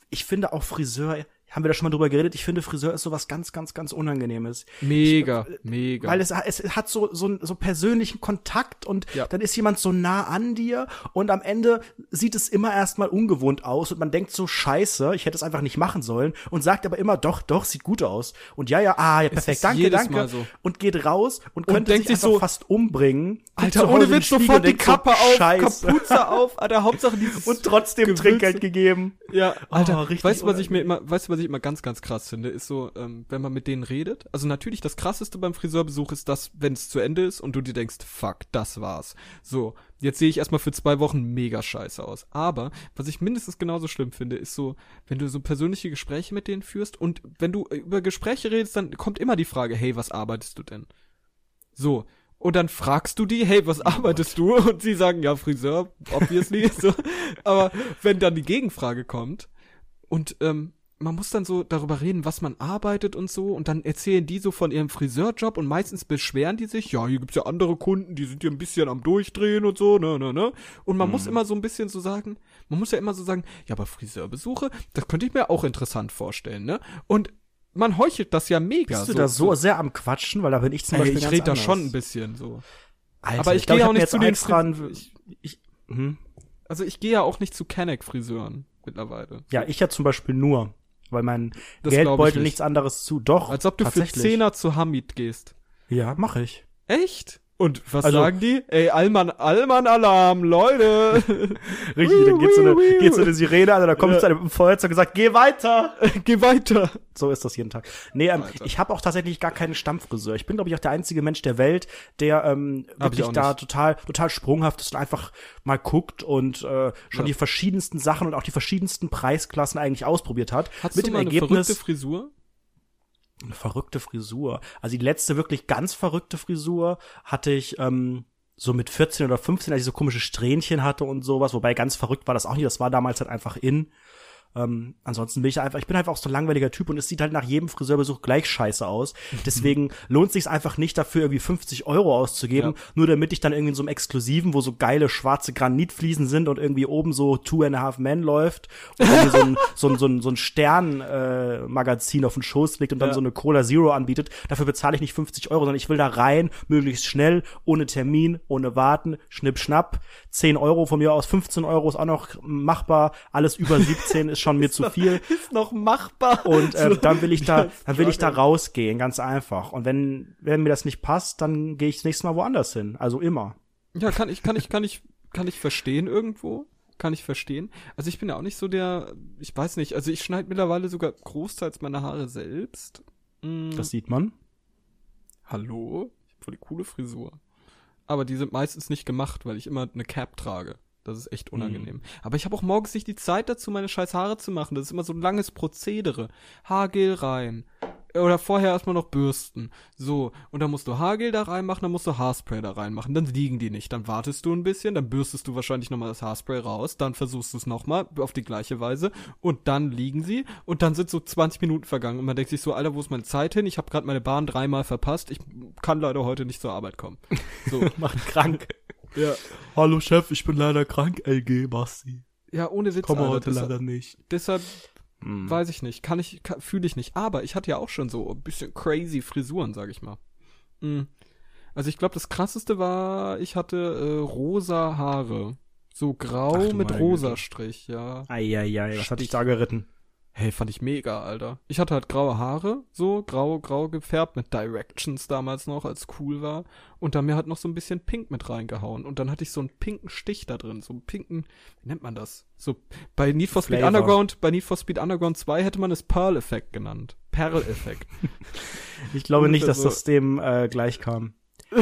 Ich finde auch Friseur haben wir da schon mal drüber geredet. Ich finde, Friseur ist sowas ganz, ganz, ganz Unangenehmes. Mega, ich, mega. Weil es, es hat so, so, so persönlichen Kontakt und ja. dann ist jemand so nah an dir und am Ende sieht es immer erstmal ungewohnt aus und man denkt so, scheiße, ich hätte es einfach nicht machen sollen und sagt aber immer, doch, doch, sieht gut aus. Und ja, ja, ah, ja, perfekt, danke, danke. So. Und geht raus und, und könnte denkt sich, sich so, fast umbringen. Alter, ohne Witz, sofort die Kappe so, auf, scheiße. Kapuze auf, Alter, Hauptsache dieses Und trotzdem Gewürze. Trinkgeld gegeben. Ja, Alter, oh, weißt du, was ich mir immer, weißt du, was ich immer ganz, ganz krass finde, ist so, ähm, wenn man mit denen redet. Also natürlich, das krasseste beim Friseurbesuch ist das, wenn es zu Ende ist und du dir denkst, fuck, das war's. So, jetzt sehe ich erstmal für zwei Wochen mega scheiße aus. Aber, was ich mindestens genauso schlimm finde, ist so, wenn du so persönliche Gespräche mit denen führst und wenn du über Gespräche redest, dann kommt immer die Frage, hey, was arbeitest du denn? So, und dann fragst du die, hey, was oh arbeitest du? Und sie sagen, ja, Friseur, obviously. so. Aber wenn dann die Gegenfrage kommt und ähm, man muss dann so darüber reden, was man arbeitet und so, und dann erzählen die so von ihrem Friseurjob und meistens beschweren die sich, ja, hier gibt's ja andere Kunden, die sind hier ein bisschen am Durchdrehen und so, ne, ne, ne. Und man hm. muss immer so ein bisschen so sagen, man muss ja immer so sagen, ja, aber Friseurbesuche, das könnte ich mir auch interessant vorstellen, ne? Und man heuchelt das ja mega. Bist du so, da so sehr am Quatschen, weil da bin ich zum Ey, Beispiel Ich rede da schon ein bisschen so. Alter, aber ich, ich gehe ja auch nicht zu den dran. Ich, ich, hm? Also ich gehe ja auch nicht zu Kenneck-Friseuren mittlerweile. Ja, ich ja zum Beispiel nur weil mein das Geldbeutel nicht. nichts anderes zu. Doch. Als ob du für Zehner zu Hamid gehst. Ja, mach ich. Echt? Und was also, sagen die? Ey, Allmann, Allmann Alarm, Leute. Richtig, dann geht so eine, geht so eine Sirene an, da kommt ja. mit dem Feuerzeug und sagt, geh weiter. geh weiter. So ist das jeden Tag. Nee, ähm, ich habe auch tatsächlich gar keinen Stammfriseur. Ich bin, glaube ich, auch der einzige Mensch der Welt, der ähm, wirklich da total, total sprunghaft ist und einfach mal guckt und äh, schon ja. die verschiedensten Sachen und auch die verschiedensten Preisklassen eigentlich ausprobiert hat. Hast mit du dem mal Ergebnis, eine verrückte Frisur? Eine verrückte Frisur. Also die letzte wirklich ganz verrückte Frisur hatte ich ähm, so mit 14 oder 15, als ich so komische Strähnchen hatte und sowas, wobei ganz verrückt war das auch nicht, das war damals halt einfach in. Ähm, ansonsten bin ich einfach, ich bin einfach auch so ein langweiliger Typ und es sieht halt nach jedem Friseurbesuch gleich scheiße aus. Deswegen lohnt sich einfach nicht dafür, irgendwie 50 Euro auszugeben, ja. nur damit ich dann irgendwie in so einem Exklusiven, wo so geile schwarze Granitfliesen sind und irgendwie oben so Two and a Half Men läuft und so ein, so ein, so ein, so ein Stern-Magazin äh, auf den Schoß legt und dann ja. so eine Cola Zero anbietet. Dafür bezahle ich nicht 50 Euro, sondern ich will da rein, möglichst schnell, ohne Termin, ohne Warten, schnipp, schnapp. 10 Euro von mir aus, 15 Euro ist auch noch machbar, alles über 17 ist schon mir zu viel. ist noch machbar. Und äh, dann will ich da, dann will ich da rausgehen, ganz einfach. Und wenn, wenn mir das nicht passt, dann gehe ich das nächste Mal woanders hin. Also immer. Ja, kann ich, kann ich, kann ich, kann ich verstehen irgendwo. Kann ich verstehen. Also ich bin ja auch nicht so der, ich weiß nicht, also ich schneide mittlerweile sogar großteils meine Haare selbst. Mm. Das sieht man. Hallo? Ich habe voll die coole Frisur. Aber die sind meistens nicht gemacht, weil ich immer eine Cap trage. Das ist echt unangenehm. Mhm. Aber ich habe auch morgens nicht die Zeit dazu, meine scheiß Haare zu machen. Das ist immer so ein langes Prozedere. Haargel rein. Oder vorher erstmal noch bürsten. So. Und dann musst du Haargel da reinmachen, dann musst du Haarspray da reinmachen. Dann liegen die nicht. Dann wartest du ein bisschen, dann bürstest du wahrscheinlich nochmal das Haarspray raus. Dann versuchst du es nochmal auf die gleiche Weise. Und dann liegen sie. Und dann sind so 20 Minuten vergangen. Und man denkt sich so, Alter, wo ist meine Zeit hin? Ich habe gerade meine Bahn dreimal verpasst. Ich kann leider heute nicht zur Arbeit kommen. So. Macht krank. Ja. Hallo Chef, ich bin leider krank, LG, Basti. Ja, ohne Witz, Komme Alter. heute deshalb, leider nicht. deshalb Hm. weiß ich nicht, kann ich, fühle ich nicht. Aber ich hatte ja auch schon so ein bisschen crazy Frisuren, sag ich mal. Mm. Also ich glaube, das krasseste war, ich hatte äh, rosa Haare. So grau Ach mit rosa. Strich, ja. Eieiei, was hat dich Stich. da geritten? Hey, fand ich mega, Alter. Ich hatte halt graue Haare, so grau, grau gefärbt mit Directions damals noch, als cool war. Und dann mir halt noch so ein bisschen Pink mit reingehauen. Und dann hatte ich so einen pinken Stich da drin, so einen pinken, wie nennt man das? So, bei Need for Speed Flavor. Underground, bei Need for Speed Underground 2 hätte man es Pearl-Effekt genannt. Perl-Effekt. Ich glaube nicht, dass Also- das dem äh, gleich kam.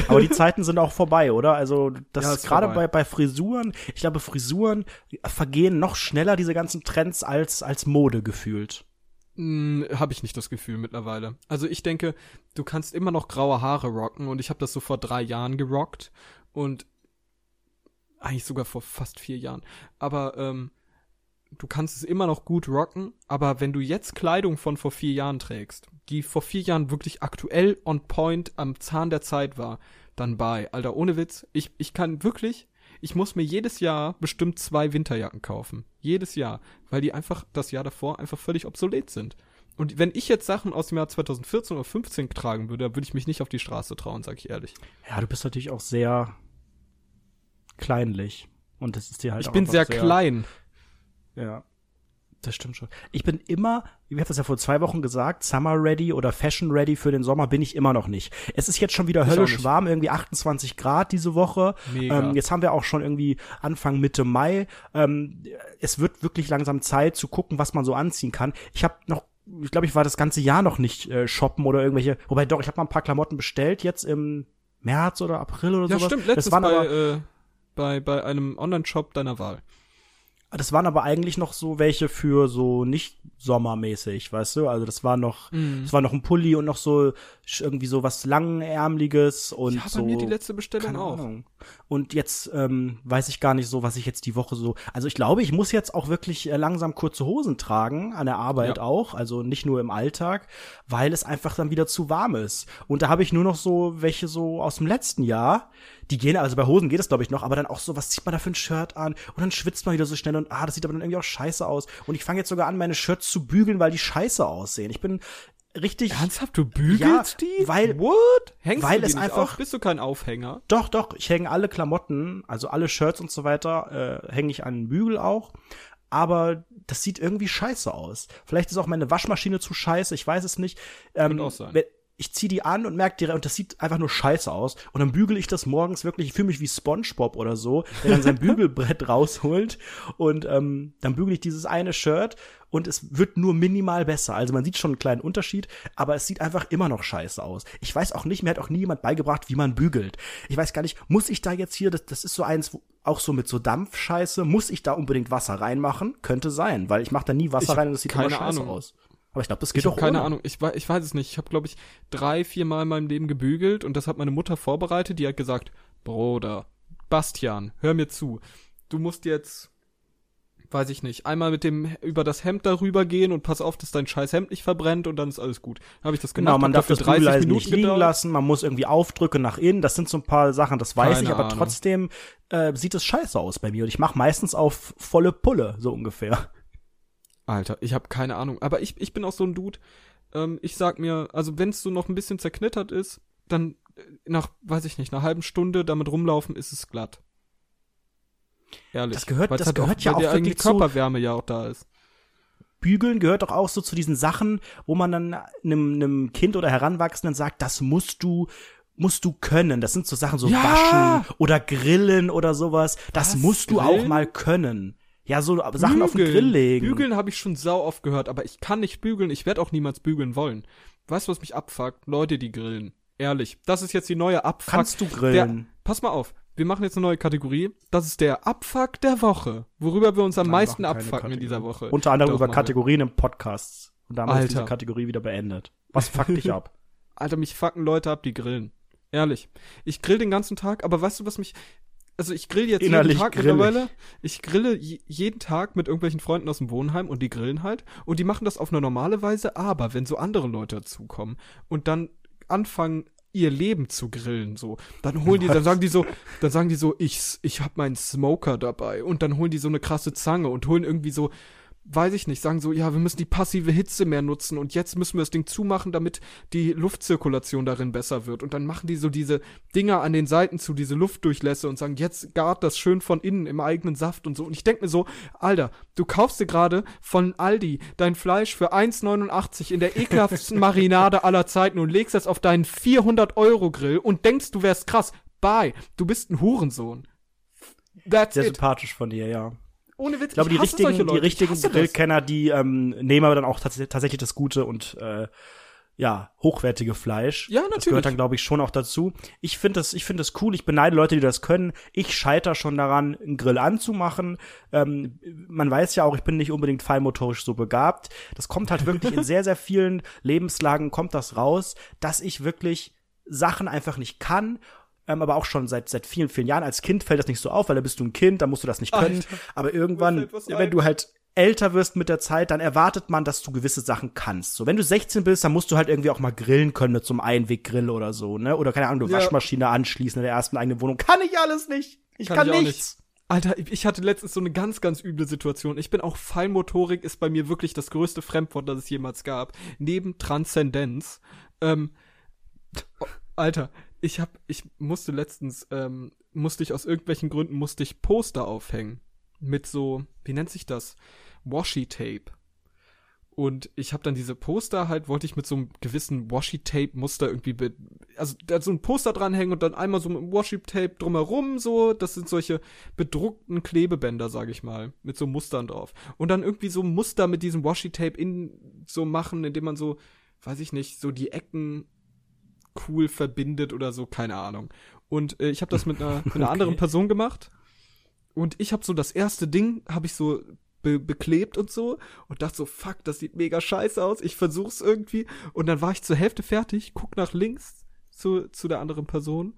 Aber die Zeiten sind auch vorbei, oder? Also das Ja, ist gerade bei, bei Frisuren, ich glaube, Frisuren vergehen noch schneller diese ganzen Trends als, als Mode gefühlt. Hm, habe ich nicht das Gefühl mittlerweile. Also ich denke, du kannst immer noch graue Haare rocken und ich habe das so vor drei Jahren gerockt und eigentlich sogar vor fast vier Jahren. Aber ähm, du kannst es immer noch gut rocken, aber wenn du jetzt Kleidung von vor vier Jahren trägst, die vor vier Jahren wirklich aktuell on point am Zahn der Zeit war, dann bei. Alter, ohne Witz, ich, ich kann wirklich, ich muss mir jedes Jahr bestimmt zwei Winterjacken kaufen. Jedes Jahr. Weil die einfach das Jahr davor einfach völlig obsolet sind. Und wenn ich jetzt Sachen aus dem Jahr 2014 oder 15 tragen würde, dann würde ich mich nicht auf die Straße trauen, sag ich ehrlich. Ja, du bist natürlich auch sehr kleinlich. Und das ist dir halt ich auch bin einfach sehr klein. Ja. Das stimmt schon. Ich bin immer, ich habe das ja vor zwei Wochen gesagt, Summer Ready oder Fashion Ready für den Sommer bin ich immer noch nicht. Es ist jetzt schon wieder Ich höllisch warm, irgendwie 28 Grad diese Woche. Ähm, jetzt haben wir auch schon irgendwie Anfang Mitte Mai. Ähm, es wird wirklich langsam Zeit zu gucken, was man so anziehen kann. Ich habe noch ich glaube, ich war das ganze Jahr noch nicht äh, shoppen oder irgendwelche. Wobei doch, ich habe mal ein paar Klamotten bestellt jetzt im März oder April oder Ja, sowas. stimmt, letztens das waren bei, aber, äh, bei, bei einem Online-Shop deiner Wahl. Das waren aber eigentlich noch so welche für so nicht sommermäßig, weißt du? Also das war noch, Mhm. das war noch ein Pulli und noch so irgendwie so was langärmliches und Ja, bei so. mir die letzte Bestellung auch. Ahnung. Und jetzt ähm, weiß ich gar nicht so, was ich jetzt die Woche so. Also ich glaube, ich muss jetzt auch wirklich äh, langsam kurze Hosen tragen an der Arbeit Ja. auch, also nicht nur im Alltag, weil es einfach dann wieder zu warm ist. Und da habe ich nur noch so welche so aus dem letzten Jahr. Die gehen, also bei Hosen geht es glaube ich noch, aber dann auch so, was zieht man da für ein Shirt an? Und dann schwitzt man wieder so schnell und ah, das sieht aber dann irgendwie auch scheiße aus. Und ich fange jetzt sogar an, meine Shirts zu bügeln, weil die scheiße aussehen. Ich bin richtig. Ernsthaft, du bügelst Ja, die? weil- What? Hängst weil du die es nicht einfach- auf? Bist du kein Aufhänger? Doch, doch, ich hänge alle Klamotten, also alle Shirts und so weiter, äh, hänge ich an den Bügel auch. Aber das sieht irgendwie scheiße aus. Vielleicht ist auch meine Waschmaschine zu scheiße, ich weiß es nicht. Ähm, Könnte auch sein. wenn- Ich ziehe die an und merke direkt, und das sieht einfach nur scheiße aus. Und dann bügele ich das morgens wirklich, ich fühle mich wie SpongeBob oder so, der dann sein Bügelbrett rausholt. Und ähm, dann bügele ich dieses eine Shirt und es wird nur minimal besser. Also man sieht schon einen kleinen Unterschied, aber es sieht einfach immer noch scheiße aus. Ich weiß auch nicht, mir hat auch nie jemand beigebracht, wie man bügelt. Ich weiß gar nicht, muss ich da jetzt hier, das, das ist so eins, wo, auch so mit so Dampfscheiße, muss ich da unbedingt Wasser reinmachen? Könnte sein, weil ich mache da nie Wasser Ich rein und es sieht immer scheiße Ahnung. aus. Aber ich glaube, das geht Ich doch keine ohne. Ahnung. Ich, ich weiß es nicht. Ich habe, glaube ich, drei, vier Mal in meinem Leben gebügelt und das hat meine Mutter vorbereitet. Die hat gesagt, Bruder, Bastian, hör mir zu. Du musst jetzt, weiß ich nicht, einmal mit dem über das Hemd darüber gehen und pass auf, dass dein scheiß Hemd nicht verbrennt und dann ist alles gut. Habe ich das gemacht. Genau, man darf das Bügeleisen nicht liegen gedauert. lassen, man muss irgendwie aufdrücken nach innen, das sind so ein paar Sachen, das weiß Keine ich, aber Ahnung. trotzdem äh, sieht es scheiße aus bei mir und ich mache meistens auf volle Pulle, so ungefähr. Alter, ich habe keine Ahnung. Aber ich, ich bin auch so ein Dude. Ähm, ich sag mir, also wenn es so noch ein bisschen zerknittert ist, dann äh, nach, weiß ich nicht, einer halben Stunde damit rumlaufen, ist es glatt. Ehrlich. Das gehört- das halt gehört auch, ja auch wirklich zu- Körperwärme ja auch da ist. Bügeln gehört doch auch so zu diesen Sachen, wo man dann einem, einem Kind oder Heranwachsenden sagt, das musst du musst du können. Das sind so Sachen so Ja! waschen oder grillen oder sowas. Das Was? musst du auch Grillen? mal können. Ja, so Sachen auf den Bügeln. Grill legen. Bügeln habe ich schon sau oft gehört, aber ich kann nicht bügeln. Ich werde auch niemals bügeln wollen. Weißt du, was mich abfuckt? Leute, die grillen. Ehrlich. Das ist jetzt die neue Abfuck. Kannst du Der, grillen? pass mal auf. Wir machen jetzt eine neue Kategorie. Das ist der Abfuck der Woche. Worüber wir uns am Nein, meisten abfucken in dieser. Woche. Unter anderem Doch, über. Kategorien im Podcast. Und damit ist diese Alter. Kategorie wieder beendet. Was fuckt dich ab? Alter, mich fucken Leute ab, die grillen. Ehrlich. Ich grill den ganzen Tag, aber weißt du, was mich. Also ich grill jetzt Innerlich jeden Tag grillig. mittlerweile. Ich grille je, jeden Tag mit irgendwelchen Freunden aus dem Wohnheim und die grillen halt. Und die machen das auf eine normale Weise, aber wenn so andere Leute dazukommen und dann anfangen, ihr Leben zu grillen so. Dann holen die, dann sagen die so, dann sagen die so, ich ich hab meinen Smoker dabei und dann holen die so eine krasse Zange und holen irgendwie so weiß ich nicht, sagen so, ja, wir müssen die passive Hitze mehr nutzen und jetzt müssen wir das Ding zumachen, damit die Luftzirkulation darin besser wird. Und dann machen die so diese Dinger an den Seiten zu, diese Luftdurchlässe und sagen, jetzt gart das schön von innen im eigenen Saft und so. Und ich denke mir so, Alter, du kaufst dir gerade von Aldi dein Fleisch für 1,89 in der ekelhaftesten Marinade aller Zeiten und legst das auf deinen 400 Euro Grill und denkst, du wärst krass. Bye, du bist ein Hurensohn. That's Sehr it. sympathisch von dir, ja. Ohne Witz, ich glaube, die richtigen, die richtigen Grillkenner, die ähm, nehmen aber dann auch tats tatsächlich das gute und äh, ja, hochwertige Fleisch. Ja, natürlich. Das gehört dann, glaube ich, schon auch dazu. Ich finde das, ich finde das cool. Ich beneide Leute, die das können. Ich scheiter schon daran, einen Grill anzumachen. Ähm, man weiß ja auch, ich bin nicht unbedingt feinmotorisch so begabt. Das kommt halt wirklich in sehr, sehr vielen Lebenslagen kommt das raus, dass ich wirklich Sachen einfach nicht kann ähm, aber auch schon seit seit vielen vielen Jahren. Als Kind fällt das nicht so auf, weil da bist du ein Kind, da musst du das nicht können. Alter, aber irgendwann, wenn du halt älter wirst mit der Zeit, dann erwartet man, dass du gewisse Sachen kannst. So, wenn du 16 bist, dann musst du halt irgendwie auch mal grillen können mit so einem Einweggrill oder so, ne? Oder keine Ahnung, du ja. Waschmaschine anschließen in der ersten eigenen Wohnung. Kann ich alles nicht. Ich kann, kann ich nichts. Nicht. Alter, ich hatte letztens so eine ganz, ganz üble Situation. Ich bin auch Feinmotorik, ist bei mir wirklich das größte Fremdwort, das es jemals gab. Neben Transzendenz. Ähm, Alter, ich hab, ich musste letztens, ähm, musste ich aus irgendwelchen Gründen, musste ich Poster aufhängen. Mit so, wie nennt sich das? Washi-Tape. Und ich habe dann diese Poster halt, wollte ich mit so einem gewissen Washi-Tape-Muster irgendwie, also da so ein Poster dranhängen und dann einmal so mit Washi-Tape drumherum, so, das sind solche bedruckten Klebebänder, sag ich mal, mit so Mustern drauf. Und dann irgendwie so Muster mit diesem Washi-Tape in so machen, indem man so, weiß ich nicht, so die Ecken cool verbindet oder so, keine Ahnung. Und äh, ich habe das mit einer, mit einer okay. anderen Person gemacht. Und ich habe so das erste Ding, habe ich so be beklebt und so und dachte so, fuck, das sieht mega scheiße aus. Ich versuch's irgendwie. Und dann war ich zur Hälfte fertig, guck nach links zu, zu der anderen Person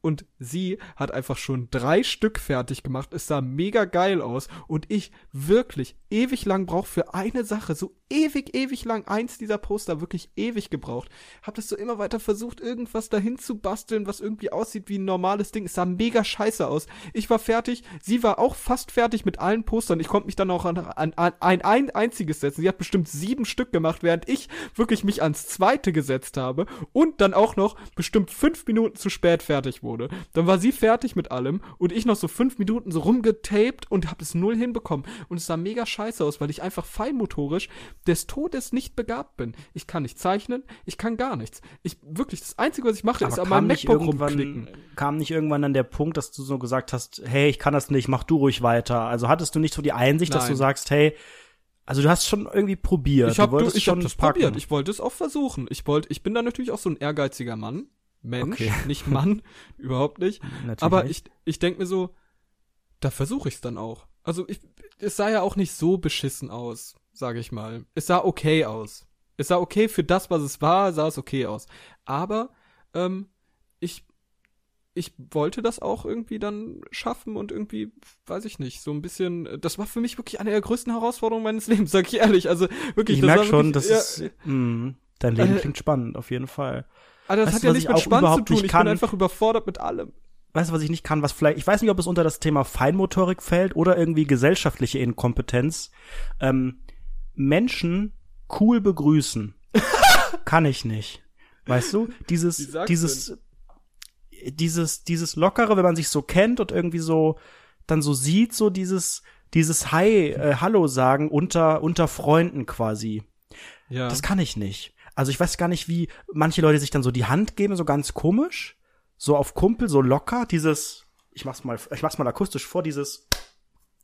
und sie hat einfach schon drei Stück fertig gemacht. Es sah mega geil aus und ich wirklich ewig lang brauche für eine Sache, so ewig, ewig lang, eins dieser Poster wirklich ewig gebraucht. Hab das so immer weiter versucht, irgendwas dahin zu basteln, was irgendwie aussieht wie ein normales Ding. Es sah mega scheiße aus. Ich war fertig, sie war auch fast fertig mit allen Postern. Ich konnte mich dann auch an, an, an ein, ein einziges setzen. Sie hat bestimmt sieben Stück gemacht, während ich wirklich mich ans zweite gesetzt habe und dann auch noch bestimmt fünf Minuten zu spät fertig wurde. Dann war sie fertig mit allem und ich noch so fünf Minuten so rumgetaped und hab es null hinbekommen. Und es sah mega scheiße aus, weil ich einfach feinmotorisch des Todes nicht begabt bin. Ich kann nicht zeichnen, ich kann gar nichts. Ich wirklich, das Einzige, was ich mache, Aber ist an meinem MacBook rumklicken. Kam nicht irgendwann dann der Punkt, dass du so gesagt hast, hey, ich kann das nicht, mach du ruhig weiter. Also hattest du nicht so die Einsicht, Nein. dass du sagst, hey, also du hast schon irgendwie probiert. Ich habe ich hab das packen. probiert. Ich wollte es auch versuchen. Ich wollte, ich bin da natürlich auch so ein ehrgeiziger Mann. Mensch, okay. nicht Mann, überhaupt nicht. Natürlich Aber ich, ich denke mir so, da versuche ich es dann auch. Also ich, es sah ja auch nicht so beschissen aus sage ich mal. Es sah okay aus. Es sah okay für das, was es war, sah es okay aus. Aber ähm, ich ich wollte das auch irgendwie dann schaffen und irgendwie, weiß ich nicht, so ein bisschen, das war für mich wirklich eine der größten Herausforderungen meines Lebens, sag ich ehrlich. Also wirklich, ich merke schon, das ja, ist, mh, mm, dein Leben äh, klingt spannend, auf jeden Fall. Aber das weißt hat ja nicht mit spannend zu tun, ich kann, bin einfach überfordert mit allem. Weißt du, was ich nicht kann, was vielleicht, ich weiß nicht, ob es unter das Thema Feinmotorik fällt oder irgendwie gesellschaftliche Inkompetenz. Ähm, Menschen cool begrüßen. Kann ich nicht. Weißt du? Dieses, dieses, denn? dieses, dieses Lockere, wenn man sich so kennt und irgendwie so, dann so sieht, so dieses, dieses Hi, äh, Hallo sagen unter, unter Freunden quasi. Ja. Das kann ich nicht. Also ich weiß gar nicht, wie manche Leute sich dann so die Hand geben, so ganz komisch. So auf Kumpel, so locker, dieses, ich mach's mal, ich mach's mal akustisch vor, dieses,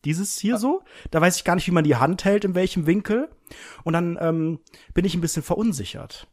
dieses hier so. Da weiß ich gar nicht, wie man die Hand hält, in welchem Winkel. Und dann ähm, bin ich ein bisschen verunsichert.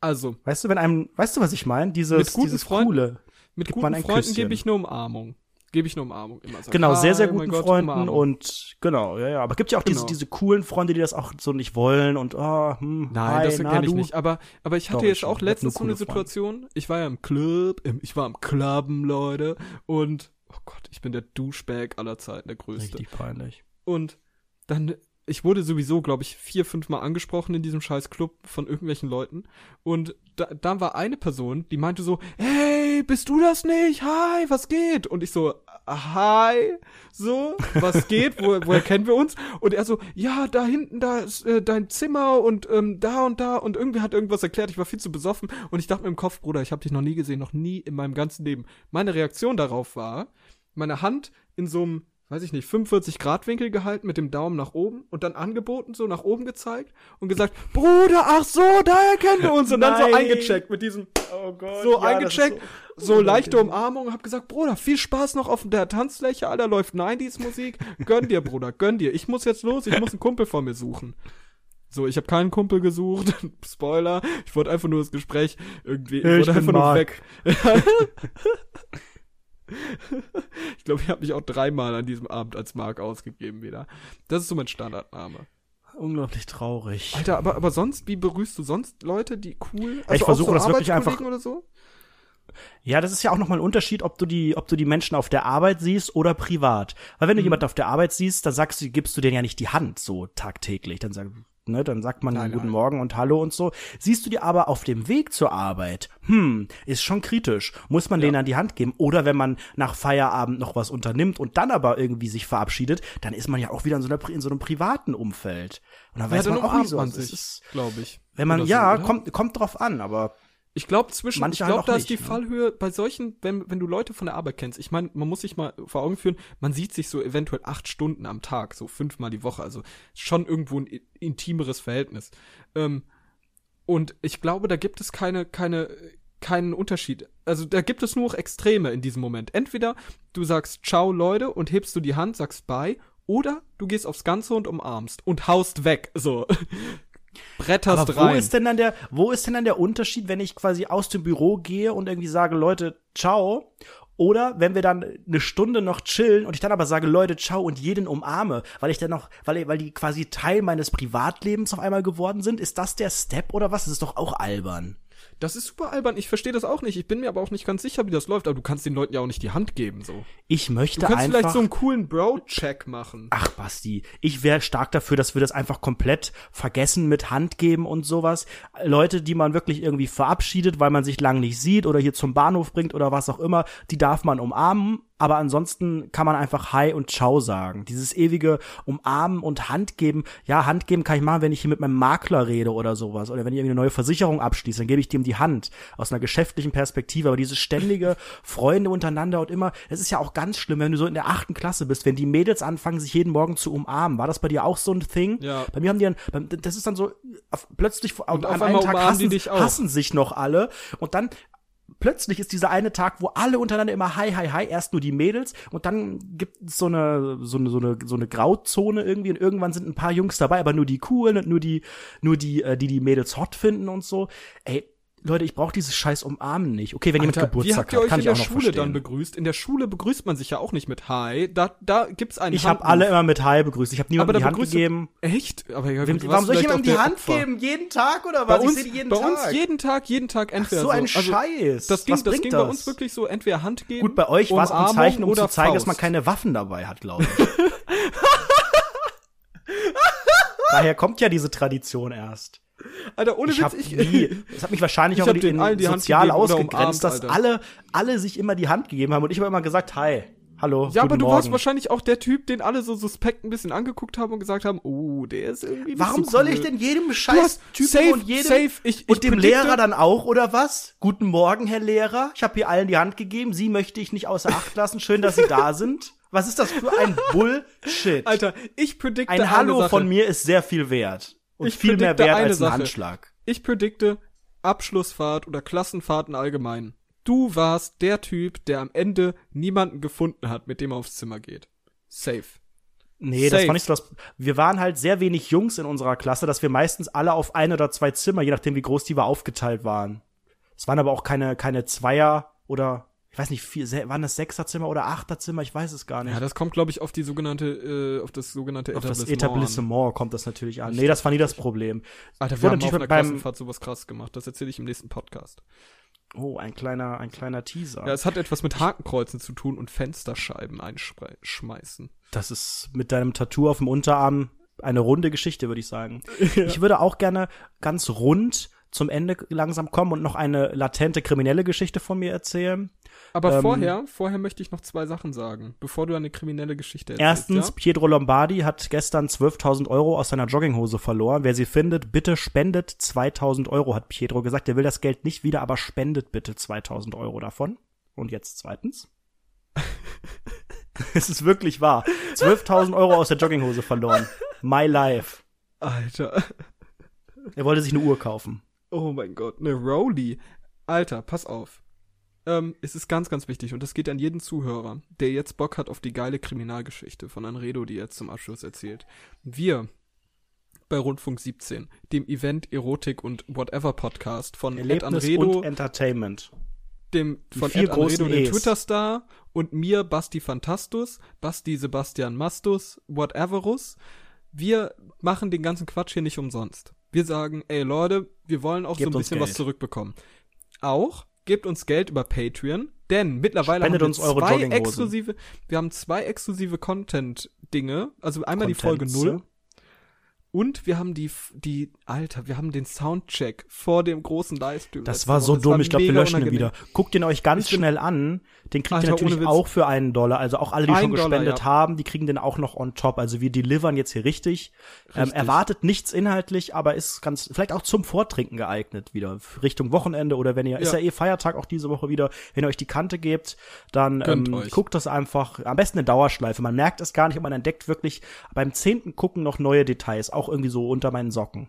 Also. Weißt du, wenn einem, weißt du, was ich meine? Dieses, mit guten dieses Freunden, coole. Mit guten Freunden gebe ich eine Umarmung. Gebe ich eine Umarmung immer. So, genau, sehr, sehr guten Gott, Freunden Umarmung. und genau, ja, ja. Aber gibt ja auch genau. diese, diese coolen Freunde, die das auch so nicht wollen und oh, hm, Nein, hi, das kenne ich nicht. Aber, aber ich hatte Doch, jetzt auch letztens so eine Situation. Freund. Ich war ja im Club, im, ich war am Clubben, Leute, und oh Gott, ich bin der Duschbag aller Zeiten, der größte. Richtig peinlich. Und dann ich wurde sowieso, glaube ich, vier, fünf Mal angesprochen in diesem scheiß Club von irgendwelchen Leuten. Und da, da war eine Person, die meinte so, hey, bist du das nicht? Hi, was geht? Und ich so, hi, so, was geht? Wo, woher kennen wir uns? Und er so, ja, da hinten, da ist äh, dein Zimmer und ähm, da und da. Und irgendwie hat irgendwas erklärt. Ich war viel zu besoffen. Und ich dachte mir im Kopf, Bruder, ich habe dich noch nie gesehen, noch nie in meinem ganzen Leben. Meine Reaktion darauf war, meine Hand in so einem weiß ich nicht, 45 Grad Winkel gehalten mit dem Daumen nach oben und dann angeboten, so nach oben gezeigt und gesagt, Bruder, ach so, daher kennen wir uns und dann so eingecheckt mit diesem, Oh Gott. so eingecheckt, so, so leichte Umarmung und hab gesagt, Bruder, viel Spaß noch auf der Tanzfläche, Alter, läuft 90s Musik, gönn dir, Bruder, gönn dir, ich muss jetzt los, ich muss einen Kumpel von mir suchen. So, ich habe keinen Kumpel gesucht. Spoiler. Ich wollte einfach nur das Gespräch irgendwie. Ich, Ich bin einfach nur weg. ich glaube, ich habe mich auch dreimal an diesem Abend als Mark ausgegeben wieder. Das ist so mein Standardname. Unglaublich traurig. Alter, aber, aber sonst, wie berührst du sonst Leute, die cool? ich auch versuche das wirklich Arbeitskollegen Oder so? Ja, das ist ja auch nochmal ein Unterschied, ob du die, ob du die Menschen auf der Arbeit siehst oder privat. Weil Mhm. wenn du jemanden auf der Arbeit siehst, dann sagst du, gibst du denen ja nicht die Hand so tagtäglich. Dann sag, ne, dann sagt man Nein, guten nein. Morgen und Hallo und so. Siehst du die aber auf dem Weg zur Arbeit, hm, ist schon kritisch. Muss man denen an die Hand geben. Oder wenn man nach Feierabend noch was unternimmt und dann aber irgendwie sich verabschiedet, dann ist man ja auch wieder in so, einer, in so einem privaten Umfeld. Und dann weiß man auch nicht so. man sich, ist, glaube ich. wenn man, so, ja, oder? kommt, kommt drauf an, aber Ich glaube zwischen, Manche ich halt glaube, auch da ist die ne? Fallhöhe bei solchen, wenn, wenn du Leute von der Arbeit kennst. Ich meine, man muss sich mal vor Augen führen, man sieht sich so eventuell acht Stunden am Tag, so fünfmal die Woche, also schon irgendwo ein intimeres Verhältnis. Ähm, und ich glaube, da gibt es keine, keine, keinen Unterschied. Also da gibt es nur noch Extreme in diesem Moment. Entweder du sagst Ciao Leute und hebst du die Hand, sagst Bye, oder du gehst aufs Ganze und umarmst und haust weg. So. Bretterst Aber wo rein. ist denn dann der, wo ist denn dann der Unterschied, wenn ich quasi aus dem Büro gehe und irgendwie sage, Leute, ciao? Oder wenn wir dann eine Stunde noch chillen und ich dann aber sage, Leute, ciao und jeden umarme, weil ich dann noch, weil, weil die quasi Teil meines Privatlebens auf einmal geworden sind, ist das der Step oder was? Das ist doch auch albern. Das ist super albern. Ich verstehe das auch nicht. Ich bin mir aber auch nicht ganz sicher, wie das läuft. Aber du kannst den Leuten ja auch nicht die Hand geben, so. Ich möchte Du kannst einfach. vielleicht so einen coolen Bro-Check machen. Ach, Basti, ich wäre stark dafür, dass wir das einfach komplett vergessen mit Hand geben und sowas. Leute, die man wirklich irgendwie verabschiedet, weil man sich lang nicht sieht oder hier zum Bahnhof bringt oder was auch immer, die darf man umarmen. Aber ansonsten kann man einfach Hi und Ciao sagen. Dieses ewige Umarmen und Hand geben. Ja, Hand geben kann ich machen, wenn ich hier mit meinem Makler rede oder sowas. Oder wenn ich irgendwie eine neue Versicherung abschließe, dann gebe ich dem die Hand. Aus einer geschäftlichen Perspektive. Aber dieses ständige Freunde untereinander und immer, es ist ja auch ganz schlimm, wenn du so in der achten Klasse bist, wenn die Mädels anfangen, sich jeden Morgen zu umarmen. War das bei dir auch so ein Thing? Ja. Bei mir haben die dann, das ist dann so, auf, plötzlich, Und an auf einem Tag hassen, dich auch. hassen sich noch alle. Und dann plötzlich ist dieser eine Tag, wo alle untereinander immer hi, hi, hi, erst nur die Mädels und dann gibt es so eine, so eine, so eine, so eine Grauzone irgendwie und irgendwann sind ein paar Jungs dabei, aber nur die coolen und nur die, nur die, äh, die die Mädels hot finden und so. Ey, Leute, ich brauche dieses scheiß Umarmen nicht. Okay, wenn jemand Alter, wie Geburtstag habt ihr hat, euch kann in ich auch der Schule dann verstehen. begrüßt? In der Schule begrüßt man sich ja auch nicht mit Hi. Da, da gibt's einen Ich habe alle immer mit Hi begrüßt. Ich habe niemandem die Hand gegeben. Echt? Aber ja, gut, warum soll ich jemandem die Hand Opfer. geben? Jeden Tag oder Bei was? uns, ich jeden bei Tag. uns jeden Tag, jeden Tag entweder so ein also, Scheiß. Das ging, was das ging das? bei uns wirklich so, entweder Hand geben. Gut, bei euch war es ein Zeichen, um oder zu zeigen, dass Faust. man keine Waffen dabei hat, glaube ich. Daher kommt ja diese Tradition erst. Alter, ohne Ich Witz, ich, nie, das hat mich wahrscheinlich Ich auch in, allen die sozial ausgegrenzt, dass umarmt, alle, alle sich immer die Hand gegeben haben und ich habe immer gesagt, hi, hallo, Ja, aber du Morgen. warst wahrscheinlich auch der Typ, den alle so suspekt ein bisschen angeguckt haben und gesagt haben, oh, der ist irgendwie Warum so soll cool. ich denn jedem scheiß Typen und jedem safe, ich, ich und dem Lehrer dann auch oder was? Guten Morgen, Herr Lehrer. Ich habe hier allen die Hand gegeben. Sie möchte ich nicht außer Acht lassen. Schön, dass Sie da sind. Was ist das für ein Bullshit? Alter, ich predikte ein Hallo von mir ist sehr viel wert und Ich viel mehr wert eine als ein. Handschlag. Ich predikte Abschlussfahrt oder Klassenfahrten allgemein. Du warst der Typ, der am Ende niemanden gefunden hat, mit dem er aufs Zimmer geht. Safe. Nee, das Safe. war nicht so das. Wir waren halt sehr wenig Jungs in unserer Klasse, dass wir meistens alle auf ein oder zwei Zimmer, je nachdem wie groß die war, aufgeteilt waren. Es waren aber auch keine, keine Zweier oder, ich weiß nicht, vier, waren das Sechserzimmer oder Achterzimmer? Ich weiß es gar nicht. Ja, das kommt, glaube ich, auf die sogenannte, äh, auf das sogenannte auf das Etablissement. Etablissement kommt das natürlich an. Nee, das war nie das Problem. Alter, Wurde wir haben natürlich auf einer beim- Klassenfahrt sowas krass gemacht. Das erzähle ich im nächsten Podcast. Oh, ein kleiner, ein kleiner Teaser. Ja, es hat etwas mit Hakenkreuzen zu tun und Fensterscheiben einschmeißen. Das ist mit deinem Tattoo auf dem Unterarm eine runde Geschichte, würde ich sagen. Ich würde auch gerne ganz rund zum Ende langsam kommen und noch eine latente kriminelle Geschichte von mir erzählen. Aber Ähm, vorher, vorher möchte ich noch zwei Sachen sagen, bevor du eine kriminelle Geschichte erzählst. Erstens, ja? Pietro Lombardi hat gestern 12.000 Euro aus seiner Jogginghose verloren. Wer sie findet, bitte spendet 2.000 Euro, hat Pietro gesagt. Er will das Geld nicht wieder, aber spendet bitte 2.000 Euro davon. Und jetzt zweitens. es ist wirklich wahr. 12.000 Euro aus der Jogginghose verloren. My life. Alter. Er wollte sich eine Uhr kaufen. Oh mein Gott, eine Rowley. Alter, pass auf. Ähm, es ist ganz, ganz wichtig und das geht an jeden Zuhörer, der jetzt Bock hat auf die geile Kriminalgeschichte von Anredo, die er jetzt zum Abschluss erzählt. Wir bei Rundfunk 17, dem Event Erotik und Whatever Podcast von Ed Erlebnis Anredo, und Entertainment. dem Die von Ed Anredo, dem. Twitter-Star und mir, Basti Fantastus, Basti Sebastian Mastus, Whateverus. Wir machen den ganzen Quatsch hier nicht umsonst. Wir sagen, ey Leute, wir wollen auch Gebt so ein bisschen was zurückbekommen. Auch gebt uns Geld über Patreon, denn mittlerweile Spendet haben wir zwei exklusive, wir haben zwei exklusive Content-Dinge. Also einmal die Folge Contents, 0 ja. Und wir haben die, die, Alter, wir haben den Soundcheck vor dem großen Livestream. Das war so Woche. dumm, ich glaube, wir löschen ihn unangenehm. wieder. Guckt ihn euch ganz schnell an. Den kriegt Alter, ihr natürlich auch für einen Dollar. Also auch alle, die Ein schon Dollar, gespendet ja. haben, die kriegen den auch noch on top. Also wir delivern jetzt hier richtig. Ähm, Richtig. erwartet nichts inhaltlich, aber ist ganz, vielleicht auch zum Vortrinken geeignet wieder. Richtung Wochenende oder wenn ihr, ist Ja. ja eh Feiertag auch diese Woche wieder. Wenn ihr euch die Kante gebt, dann ähm, euch. guckt das einfach. Am besten eine Dauerschleife. Man merkt es gar nicht und man entdeckt wirklich beim zehnten Gucken noch neue Details. Auch irgendwie so unter meinen Socken.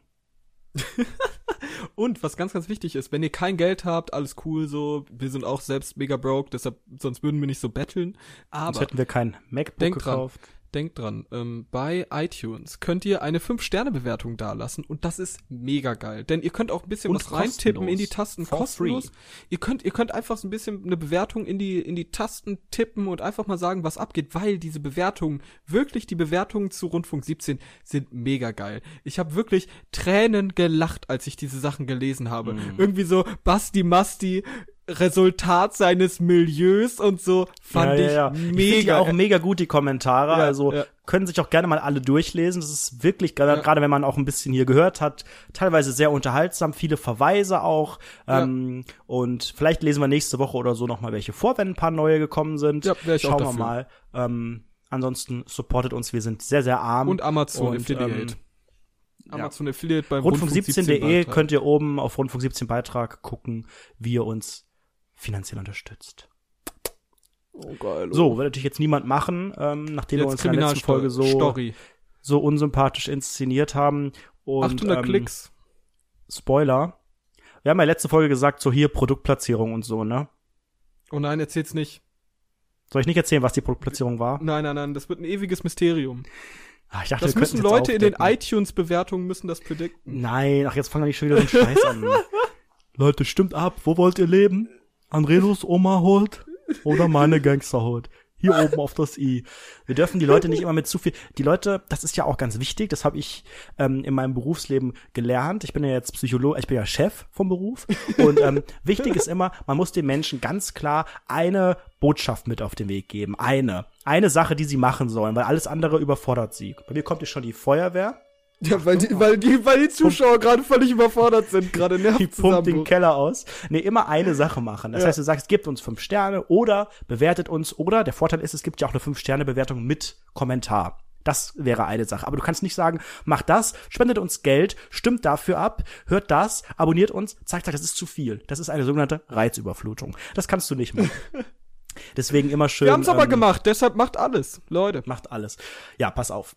Und was ganz, ganz wichtig ist, wenn ihr kein Geld habt, alles cool so, wir sind auch selbst mega broke, deshalb, sonst würden wir nicht so betteln. Sonst Aber hätten wir kein MacBook Denkt dran. Denkt dran, ähm, bei iTunes könnt ihr eine 5-Sterne-Bewertung dalassen und das ist mega geil. Denn ihr könnt auch ein bisschen Und was reintippen in die. Tasten, For kostenlos. free. Ihr könnt, ihr könnt einfach so ein bisschen eine Bewertung in die, in die Tasten tippen und einfach mal sagen, was abgeht, weil diese Bewertungen, wirklich die Bewertungen zu Rundfunk 17 sind mega geil. Ich habe wirklich Tränen gelacht, als ich diese Sachen gelesen habe. Mhm. Irgendwie so Basti Masti, Resultat seines Milieus und so fand ich Ich finde die mega. auch mega gut, die Kommentare. Ja, also ja. können sich auch gerne mal alle durchlesen. Das ist wirklich, gerade gerade wenn man auch ein bisschen hier gehört hat, teilweise sehr unterhaltsam, viele Verweise auch. Ja. Ähm, und vielleicht lesen wir nächste Woche oder so noch mal welche vor, wenn ein paar neue gekommen sind. Ja, ich auch Schauen wir mal. Ähm, ansonsten supportet uns, wir sind sehr, sehr arm. Und Amazon Und, Affiliate. ähm, Amazon Affiliate beim Rundfunk17.de Beitrag. könnt ihr oben auf Rundfunk 17 Beitrag gucken, wie ihr uns finanziell unterstützt. Oh, geil. So, wird natürlich jetzt niemand machen, ähm, nachdem wir jetzt uns in der letzten Folge so, Story. so unsympathisch inszeniert haben. Und, 800 ähm, Klicks. Spoiler. Wir haben ja letzte Folge gesagt, so hier Produktplatzierung und so, ne? Oh nein, erzähl's nicht. Soll ich nicht erzählen, was die Produktplatzierung war? Nein, nein, nein, das wird ein ewiges Mysterium. Ach, ich dachte, Das wir müssen Leute in den aufdecken. iTunes-Bewertungen müssen das predikten. Nein, ach, jetzt fangen wir nicht schon wieder so einen Scheiß an. Leute, stimmt ab. Wo wollt ihr leben? Anredos Oma holt oder meine Gangster holt? Hier oben auf das I. Wir dürfen die Leute nicht immer mit zu viel. Die Leute, das ist ja auch ganz wichtig. Das habe ich ähm, in meinem Berufsleben gelernt. Ich bin ja jetzt Psychologe, ich bin ja Chef vom Beruf. Und ähm, wichtig ist immer, man muss den Menschen ganz klar eine Botschaft mit auf den Weg geben. Eine. Eine Sache, die sie machen sollen, weil alles andere überfordert sie. Bei mir kommt jetzt schon die Feuerwehr. Ja, weil die, weil die, weil die Zuschauer gerade völlig überfordert sind, gerade die pumpt den. Keller aus. Nee, immer eine Sache machen. Das Ja. heißt, du sagst, gebt uns fünf Sterne oder bewertet uns oder der Vorteil ist, es gibt ja auch eine fünf Sterne Bewertung mit Kommentar. Das wäre eine Sache. Aber du kannst nicht sagen, macht das, spendet uns Geld, stimmt dafür ab, hört das, abonniert uns, zack, zack, das ist zu viel. Das ist eine sogenannte Reizüberflutung. Das kannst du nicht machen. Deswegen immer schön. Wir haben's aber ähm, gemacht, deshalb macht alles, Leute. macht alles. Ja, pass auf.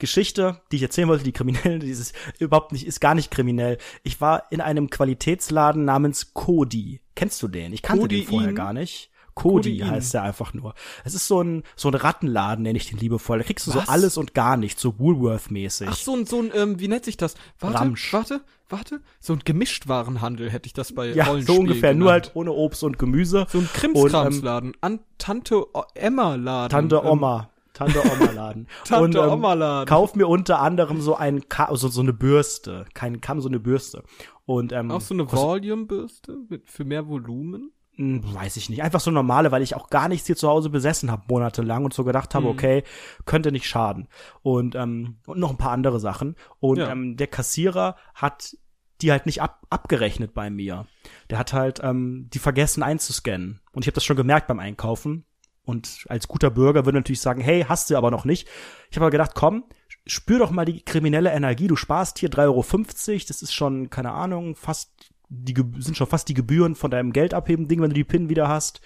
Geschichte, die ich erzählen wollte, die kriminell, dieses überhaupt nicht, ist gar nicht kriminell. Ich war in einem Qualitätsladen namens Kodi. Kennst du den? Ich kannte den Codein? vorher gar nicht. Kodi Codein. heißt der einfach nur. Es ist so ein, so ein Rattenladen, nenne ich den liebevoll. Da kriegst du Was? so alles und gar nichts, so Woolworth-mäßig. Ach, so ein, so ein, ähm, wie nennt sich das? Warte, Ramsch. warte, warte. So ein Gemischtwarenhandel hätte ich das bei ja, Rollenspielen so ungefähr, nur genannt. halt ohne Obst und Gemüse. So ein Krimskramsladen. An Tante Emma Laden. Tante Ähm, Oma. Tante Oma Laden. Tante und, ähm, Oma Laden. Kauf mir unter anderem so ein Ka so, so eine Bürste. Kein Kamm, so eine Bürste. Und, ähm, Auch so eine kostet- Volume-Bürste mit, für mehr Volumen? Hm, weiß ich nicht. Einfach so normale, weil ich auch gar nichts hier zu Hause besessen habe, monatelang und so gedacht habe, Mhm. okay, könnte nicht schaden. Und, ähm, und noch ein paar andere Sachen. Und Ja. ähm, der Kassierer hat die halt nicht ab, abgerechnet bei mir. Der hat halt ähm, die vergessen einzuscannen. Und ich habe das schon gemerkt beim Einkaufen. Und als guter Bürger würde natürlich sagen, hey, hast du aber noch nicht. Ich habe aber gedacht, komm, spür doch mal die kriminelle Energie. Du sparst hier 3,50 Euro. Das ist schon, keine Ahnung, fast die sind schon fast die Gebühren von deinem Geld abheben Ding, wenn du die PIN wieder hast.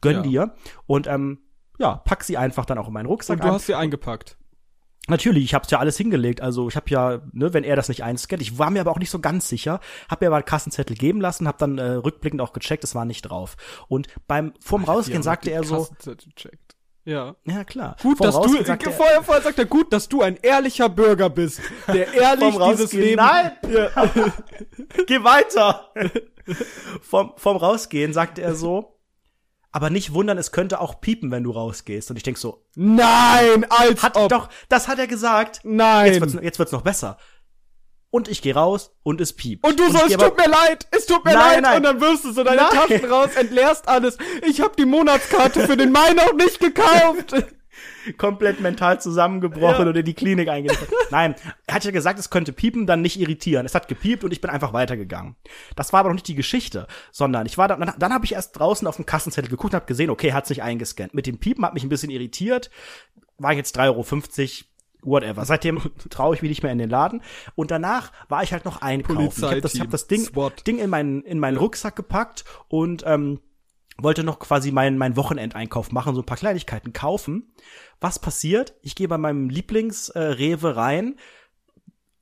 Gönn Ja. dir. Und ähm, ja, pack sie einfach dann auch in meinen Rucksack Und du ein. hast sie eingepackt. Natürlich, ich hab's ja alles hingelegt. Also ich habe ja, ne, wenn er das nicht einscannt, ich war mir aber auch nicht so ganz sicher, habe mir aber einen Kassenzettel geben lassen, habe dann äh, rückblickend auch gecheckt, es war nicht drauf. Und beim vorm Rausgehen sagte er so. Ja. ja klar. Gut, Vorm dass du, Rausgehen sagte er- vorher, vorher sagt er, gut, dass du ein ehrlicher Bürger bist, der ehrlich dieses Leben. nein! Geh weiter! vom, vom Rausgehen sagte er so, aber nicht wundern, es könnte auch piepen, wenn du rausgehst. Und ich denk so, Nein, als hat ob. doch, das hat er gesagt. Nein. Jetzt wird's, jetzt wird's noch besser. Und ich gehe raus und es piept. Und du ich sollst, tut mir leid, es tut mir Nein, leid. nein. Und dann wirfst du so deine Nein. Taschen raus, entleerst alles. Ich habe die Monatskarte für den Mai noch nicht gekauft. komplett mental zusammengebrochen Ja. oder in die Klinik eingeliefert. Nein, er hat ja gesagt, es könnte piepen, dann nicht irritieren. Es hat gepiept und ich bin einfach weitergegangen. Das war aber noch nicht die Geschichte, sondern ich war dann, dann, dann habe ich erst draußen auf dem Kassenzettel geguckt und habe gesehen, okay, er hat sich eingescannt. Mit dem Piepen hat mich ein bisschen irritiert. War jetzt 3,50 Euro, whatever. Seitdem traue ich mich nicht mehr in den Laden. Und danach war ich halt noch einkaufen. ich habe das, ich hab das Ding, SWAT. Ding in meinen, in meinen Rucksack gepackt und ähm, wollte noch quasi meinen mein Wochenendeinkauf machen, so ein paar Kleinigkeiten kaufen. Was passiert? Ich gehe bei meinem Lieblings-Rewe rein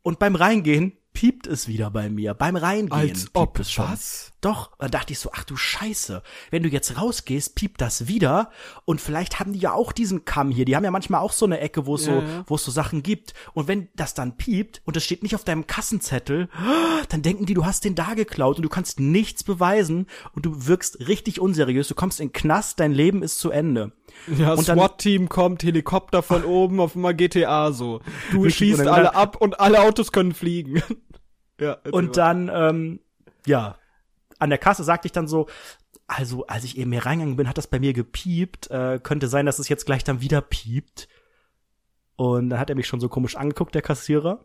und beim Reingehen piept es wieder bei mir. Beim Reingehen Als piept ob, es schon. was? Doch, da dachte ich so, ach du Scheiße, wenn du jetzt rausgehst, piept das wieder und vielleicht haben die ja auch diesen Kamm hier. Die haben ja manchmal auch so eine Ecke, wo es so, Ja, ja. wo es so Sachen gibt. Und wenn das dann piept und es steht nicht auf deinem Kassenzettel, dann denken die, du hast den da geklaut und du kannst nichts beweisen und du wirkst richtig unseriös. Du kommst in Knast, dein Leben ist zu Ende. Ja, Und dann- SWAT-Team kommt, Helikopter von oben auf einmal GTA so. Du schießt dann- alle ab und alle Autos können fliegen. Ja. Und dann, ähm, ja, an der Kasse sagte ich dann so, also als ich eben hier reingegangen bin, hat das bei mir gepiept. Äh, könnte sein, dass es jetzt gleich dann wieder piept. Und dann hat er mich schon so komisch angeguckt, der Kassierer.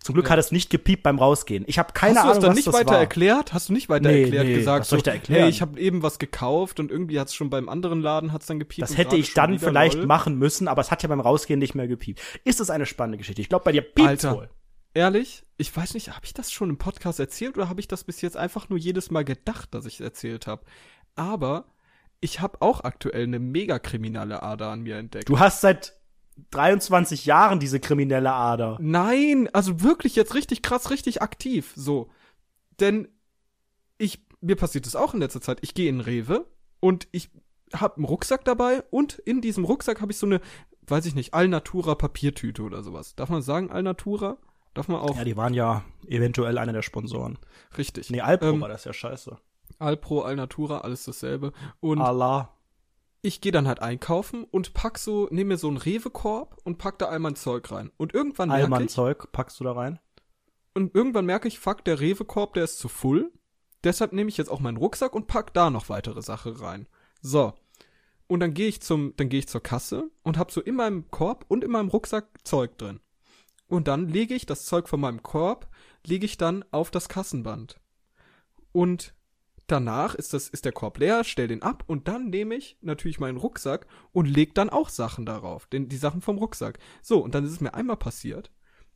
Zum Glück Ja. hat es nicht gepiept beim Rausgehen. Ich habe keine Hast du Ahnung, das dann was nicht das weiter war. erklärt? Hast du nicht weiter Nee, erklärt nee, gesagt? was soll ich da erklären? Hey, ich habe eben was gekauft und irgendwie hat's schon beim anderen Laden hat's dann gepiept. Das hätte ich dann vielleicht lol. machen müssen, aber es hat ja beim Rausgehen nicht mehr gepiept. Ist das eine spannende Geschichte? Ich glaube, bei dir piept's Alter. wohl. Ehrlich, ich weiß nicht, habe ich das schon im Podcast erzählt oder habe ich das bis jetzt einfach nur jedes Mal gedacht, dass ich es erzählt habe? Aber ich habe auch aktuell eine mega kriminelle Ader an mir entdeckt. Du hast seit 23 Jahren diese kriminelle Ader. Nein, also wirklich jetzt richtig krass, richtig aktiv, so. Denn ich, mir passiert es auch in letzter Zeit. Ich gehe in Rewe und ich habe einen Rucksack dabei und in diesem Rucksack habe ich so eine, weiß ich nicht, Alnatura Papiertüte oder sowas. Darf man sagen Alnatura? Darf man auch? Ja, die waren ja eventuell einer der Sponsoren. richtig. Nee, Alpro Ähm, war das ja scheiße. Alpro, Alnatura, alles dasselbe. Und Allah. ich gehe dann halt einkaufen und pack so, nehme mir so einen Rewe-Korb und pack da all mein Zeug rein. Und irgendwann merke ich, Allmann-Zeug packst du da rein? und irgendwann merke ich, fuck, der Rewe-Korb, der ist zu voll. Deshalb nehme ich jetzt auch meinen Rucksack und pack da noch weitere Sachen rein. So. Und dann gehe ich zum, dann gehe ich zur Kasse und hab so in meinem Korb und in meinem Rucksack Zeug drin. Und dann lege ich das Zeug von meinem Korb, lege ich dann auf das Kassenband. Und danach ist das, ist der Korb leer, stell den ab und dann nehme ich natürlich meinen Rucksack und leg dann auch Sachen darauf, den, die Sachen vom Rucksack. So, und dann ist es mir einmal passiert.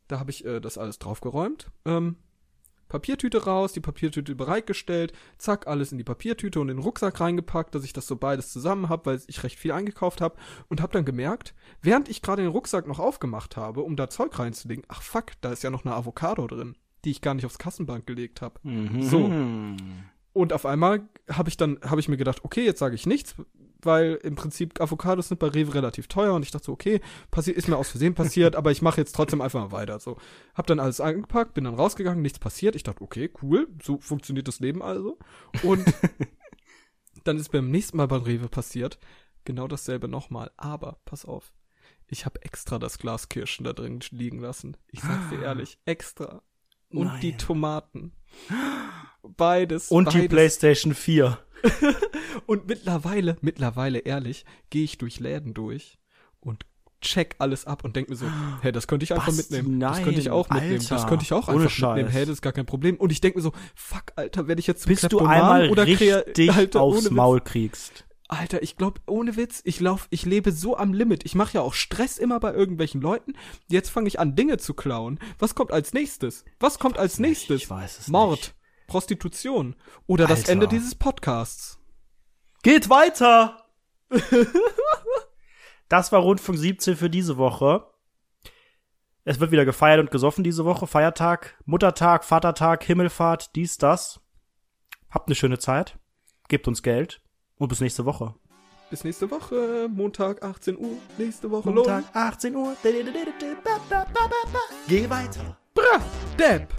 Da habe ich äh, das alles draufgeräumt. Ähm, Papiertüte raus, die Papiertüte bereitgestellt, zack, alles in die Papiertüte und in den Rucksack reingepackt, dass ich das so beides zusammen habe, weil ich recht viel eingekauft habe und habe dann gemerkt, während ich gerade den Rucksack noch aufgemacht habe, um da Zeug reinzulegen, ach fuck, da ist ja noch eine Avocado drin, die ich gar nicht aufs Kassenband gelegt habe. So. Und auf einmal habe ich dann, habe ich mir gedacht, okay, jetzt sage ich nichts, weil im Prinzip Avocados sind bei Rewe relativ teuer und ich dachte so, okay, passiert, ist mir aus Versehen passiert, aber ich mache jetzt trotzdem einfach mal weiter. So, hab dann alles angepackt, bin dann rausgegangen, nichts passiert. Ich dachte, okay, cool, so funktioniert das Leben also. Und dann ist beim nächsten Mal bei Rewe passiert, genau dasselbe nochmal. Aber pass auf, ich habe extra das Glas Kirschen da drin liegen lassen. Ich sag's dir ehrlich, extra. Und die Nein. Tomaten. Beides. Und die beides PlayStation 4. und mittlerweile, mittlerweile, ehrlich, gehe ich durch Läden durch und check alles ab und denk mir so, hey, das könnte ich einfach Basti, mitnehmen. das nein, könnte ich auch mitnehmen. Alter. das könnte ich auch einfach Scheiß. mitnehmen. Hey, das ist gar kein Problem. Und ich denk mir so, fuck, Alter, werde ich jetzt zum Bis du einmal oder richtig Alter, aufs. Maul kriegst. Alter, ich glaube, ohne Witz, ich lauf, ich lebe so am Limit. Ich mache ja auch Stress immer bei irgendwelchen Leuten. Jetzt fange ich an, Dinge zu klauen. Was kommt als nächstes? Was kommt als nicht, nächstes? ich weiß es Mord, nicht. Prostitution oder das Alter. Ende dieses Podcasts. Geht weiter! das war Rundfunk 17 für diese Woche. Es wird wieder gefeiert und gesoffen diese Woche. Feiertag, Muttertag, Vatertag, Himmelfahrt, dies, das. Habt eine schöne Zeit. Gebt uns Geld. Und bis nächste Woche. Bis nächste Woche, Montag 18 Uhr, nächste Woche Montag, 18 Uhr. Geh weiter. Bra, Depp.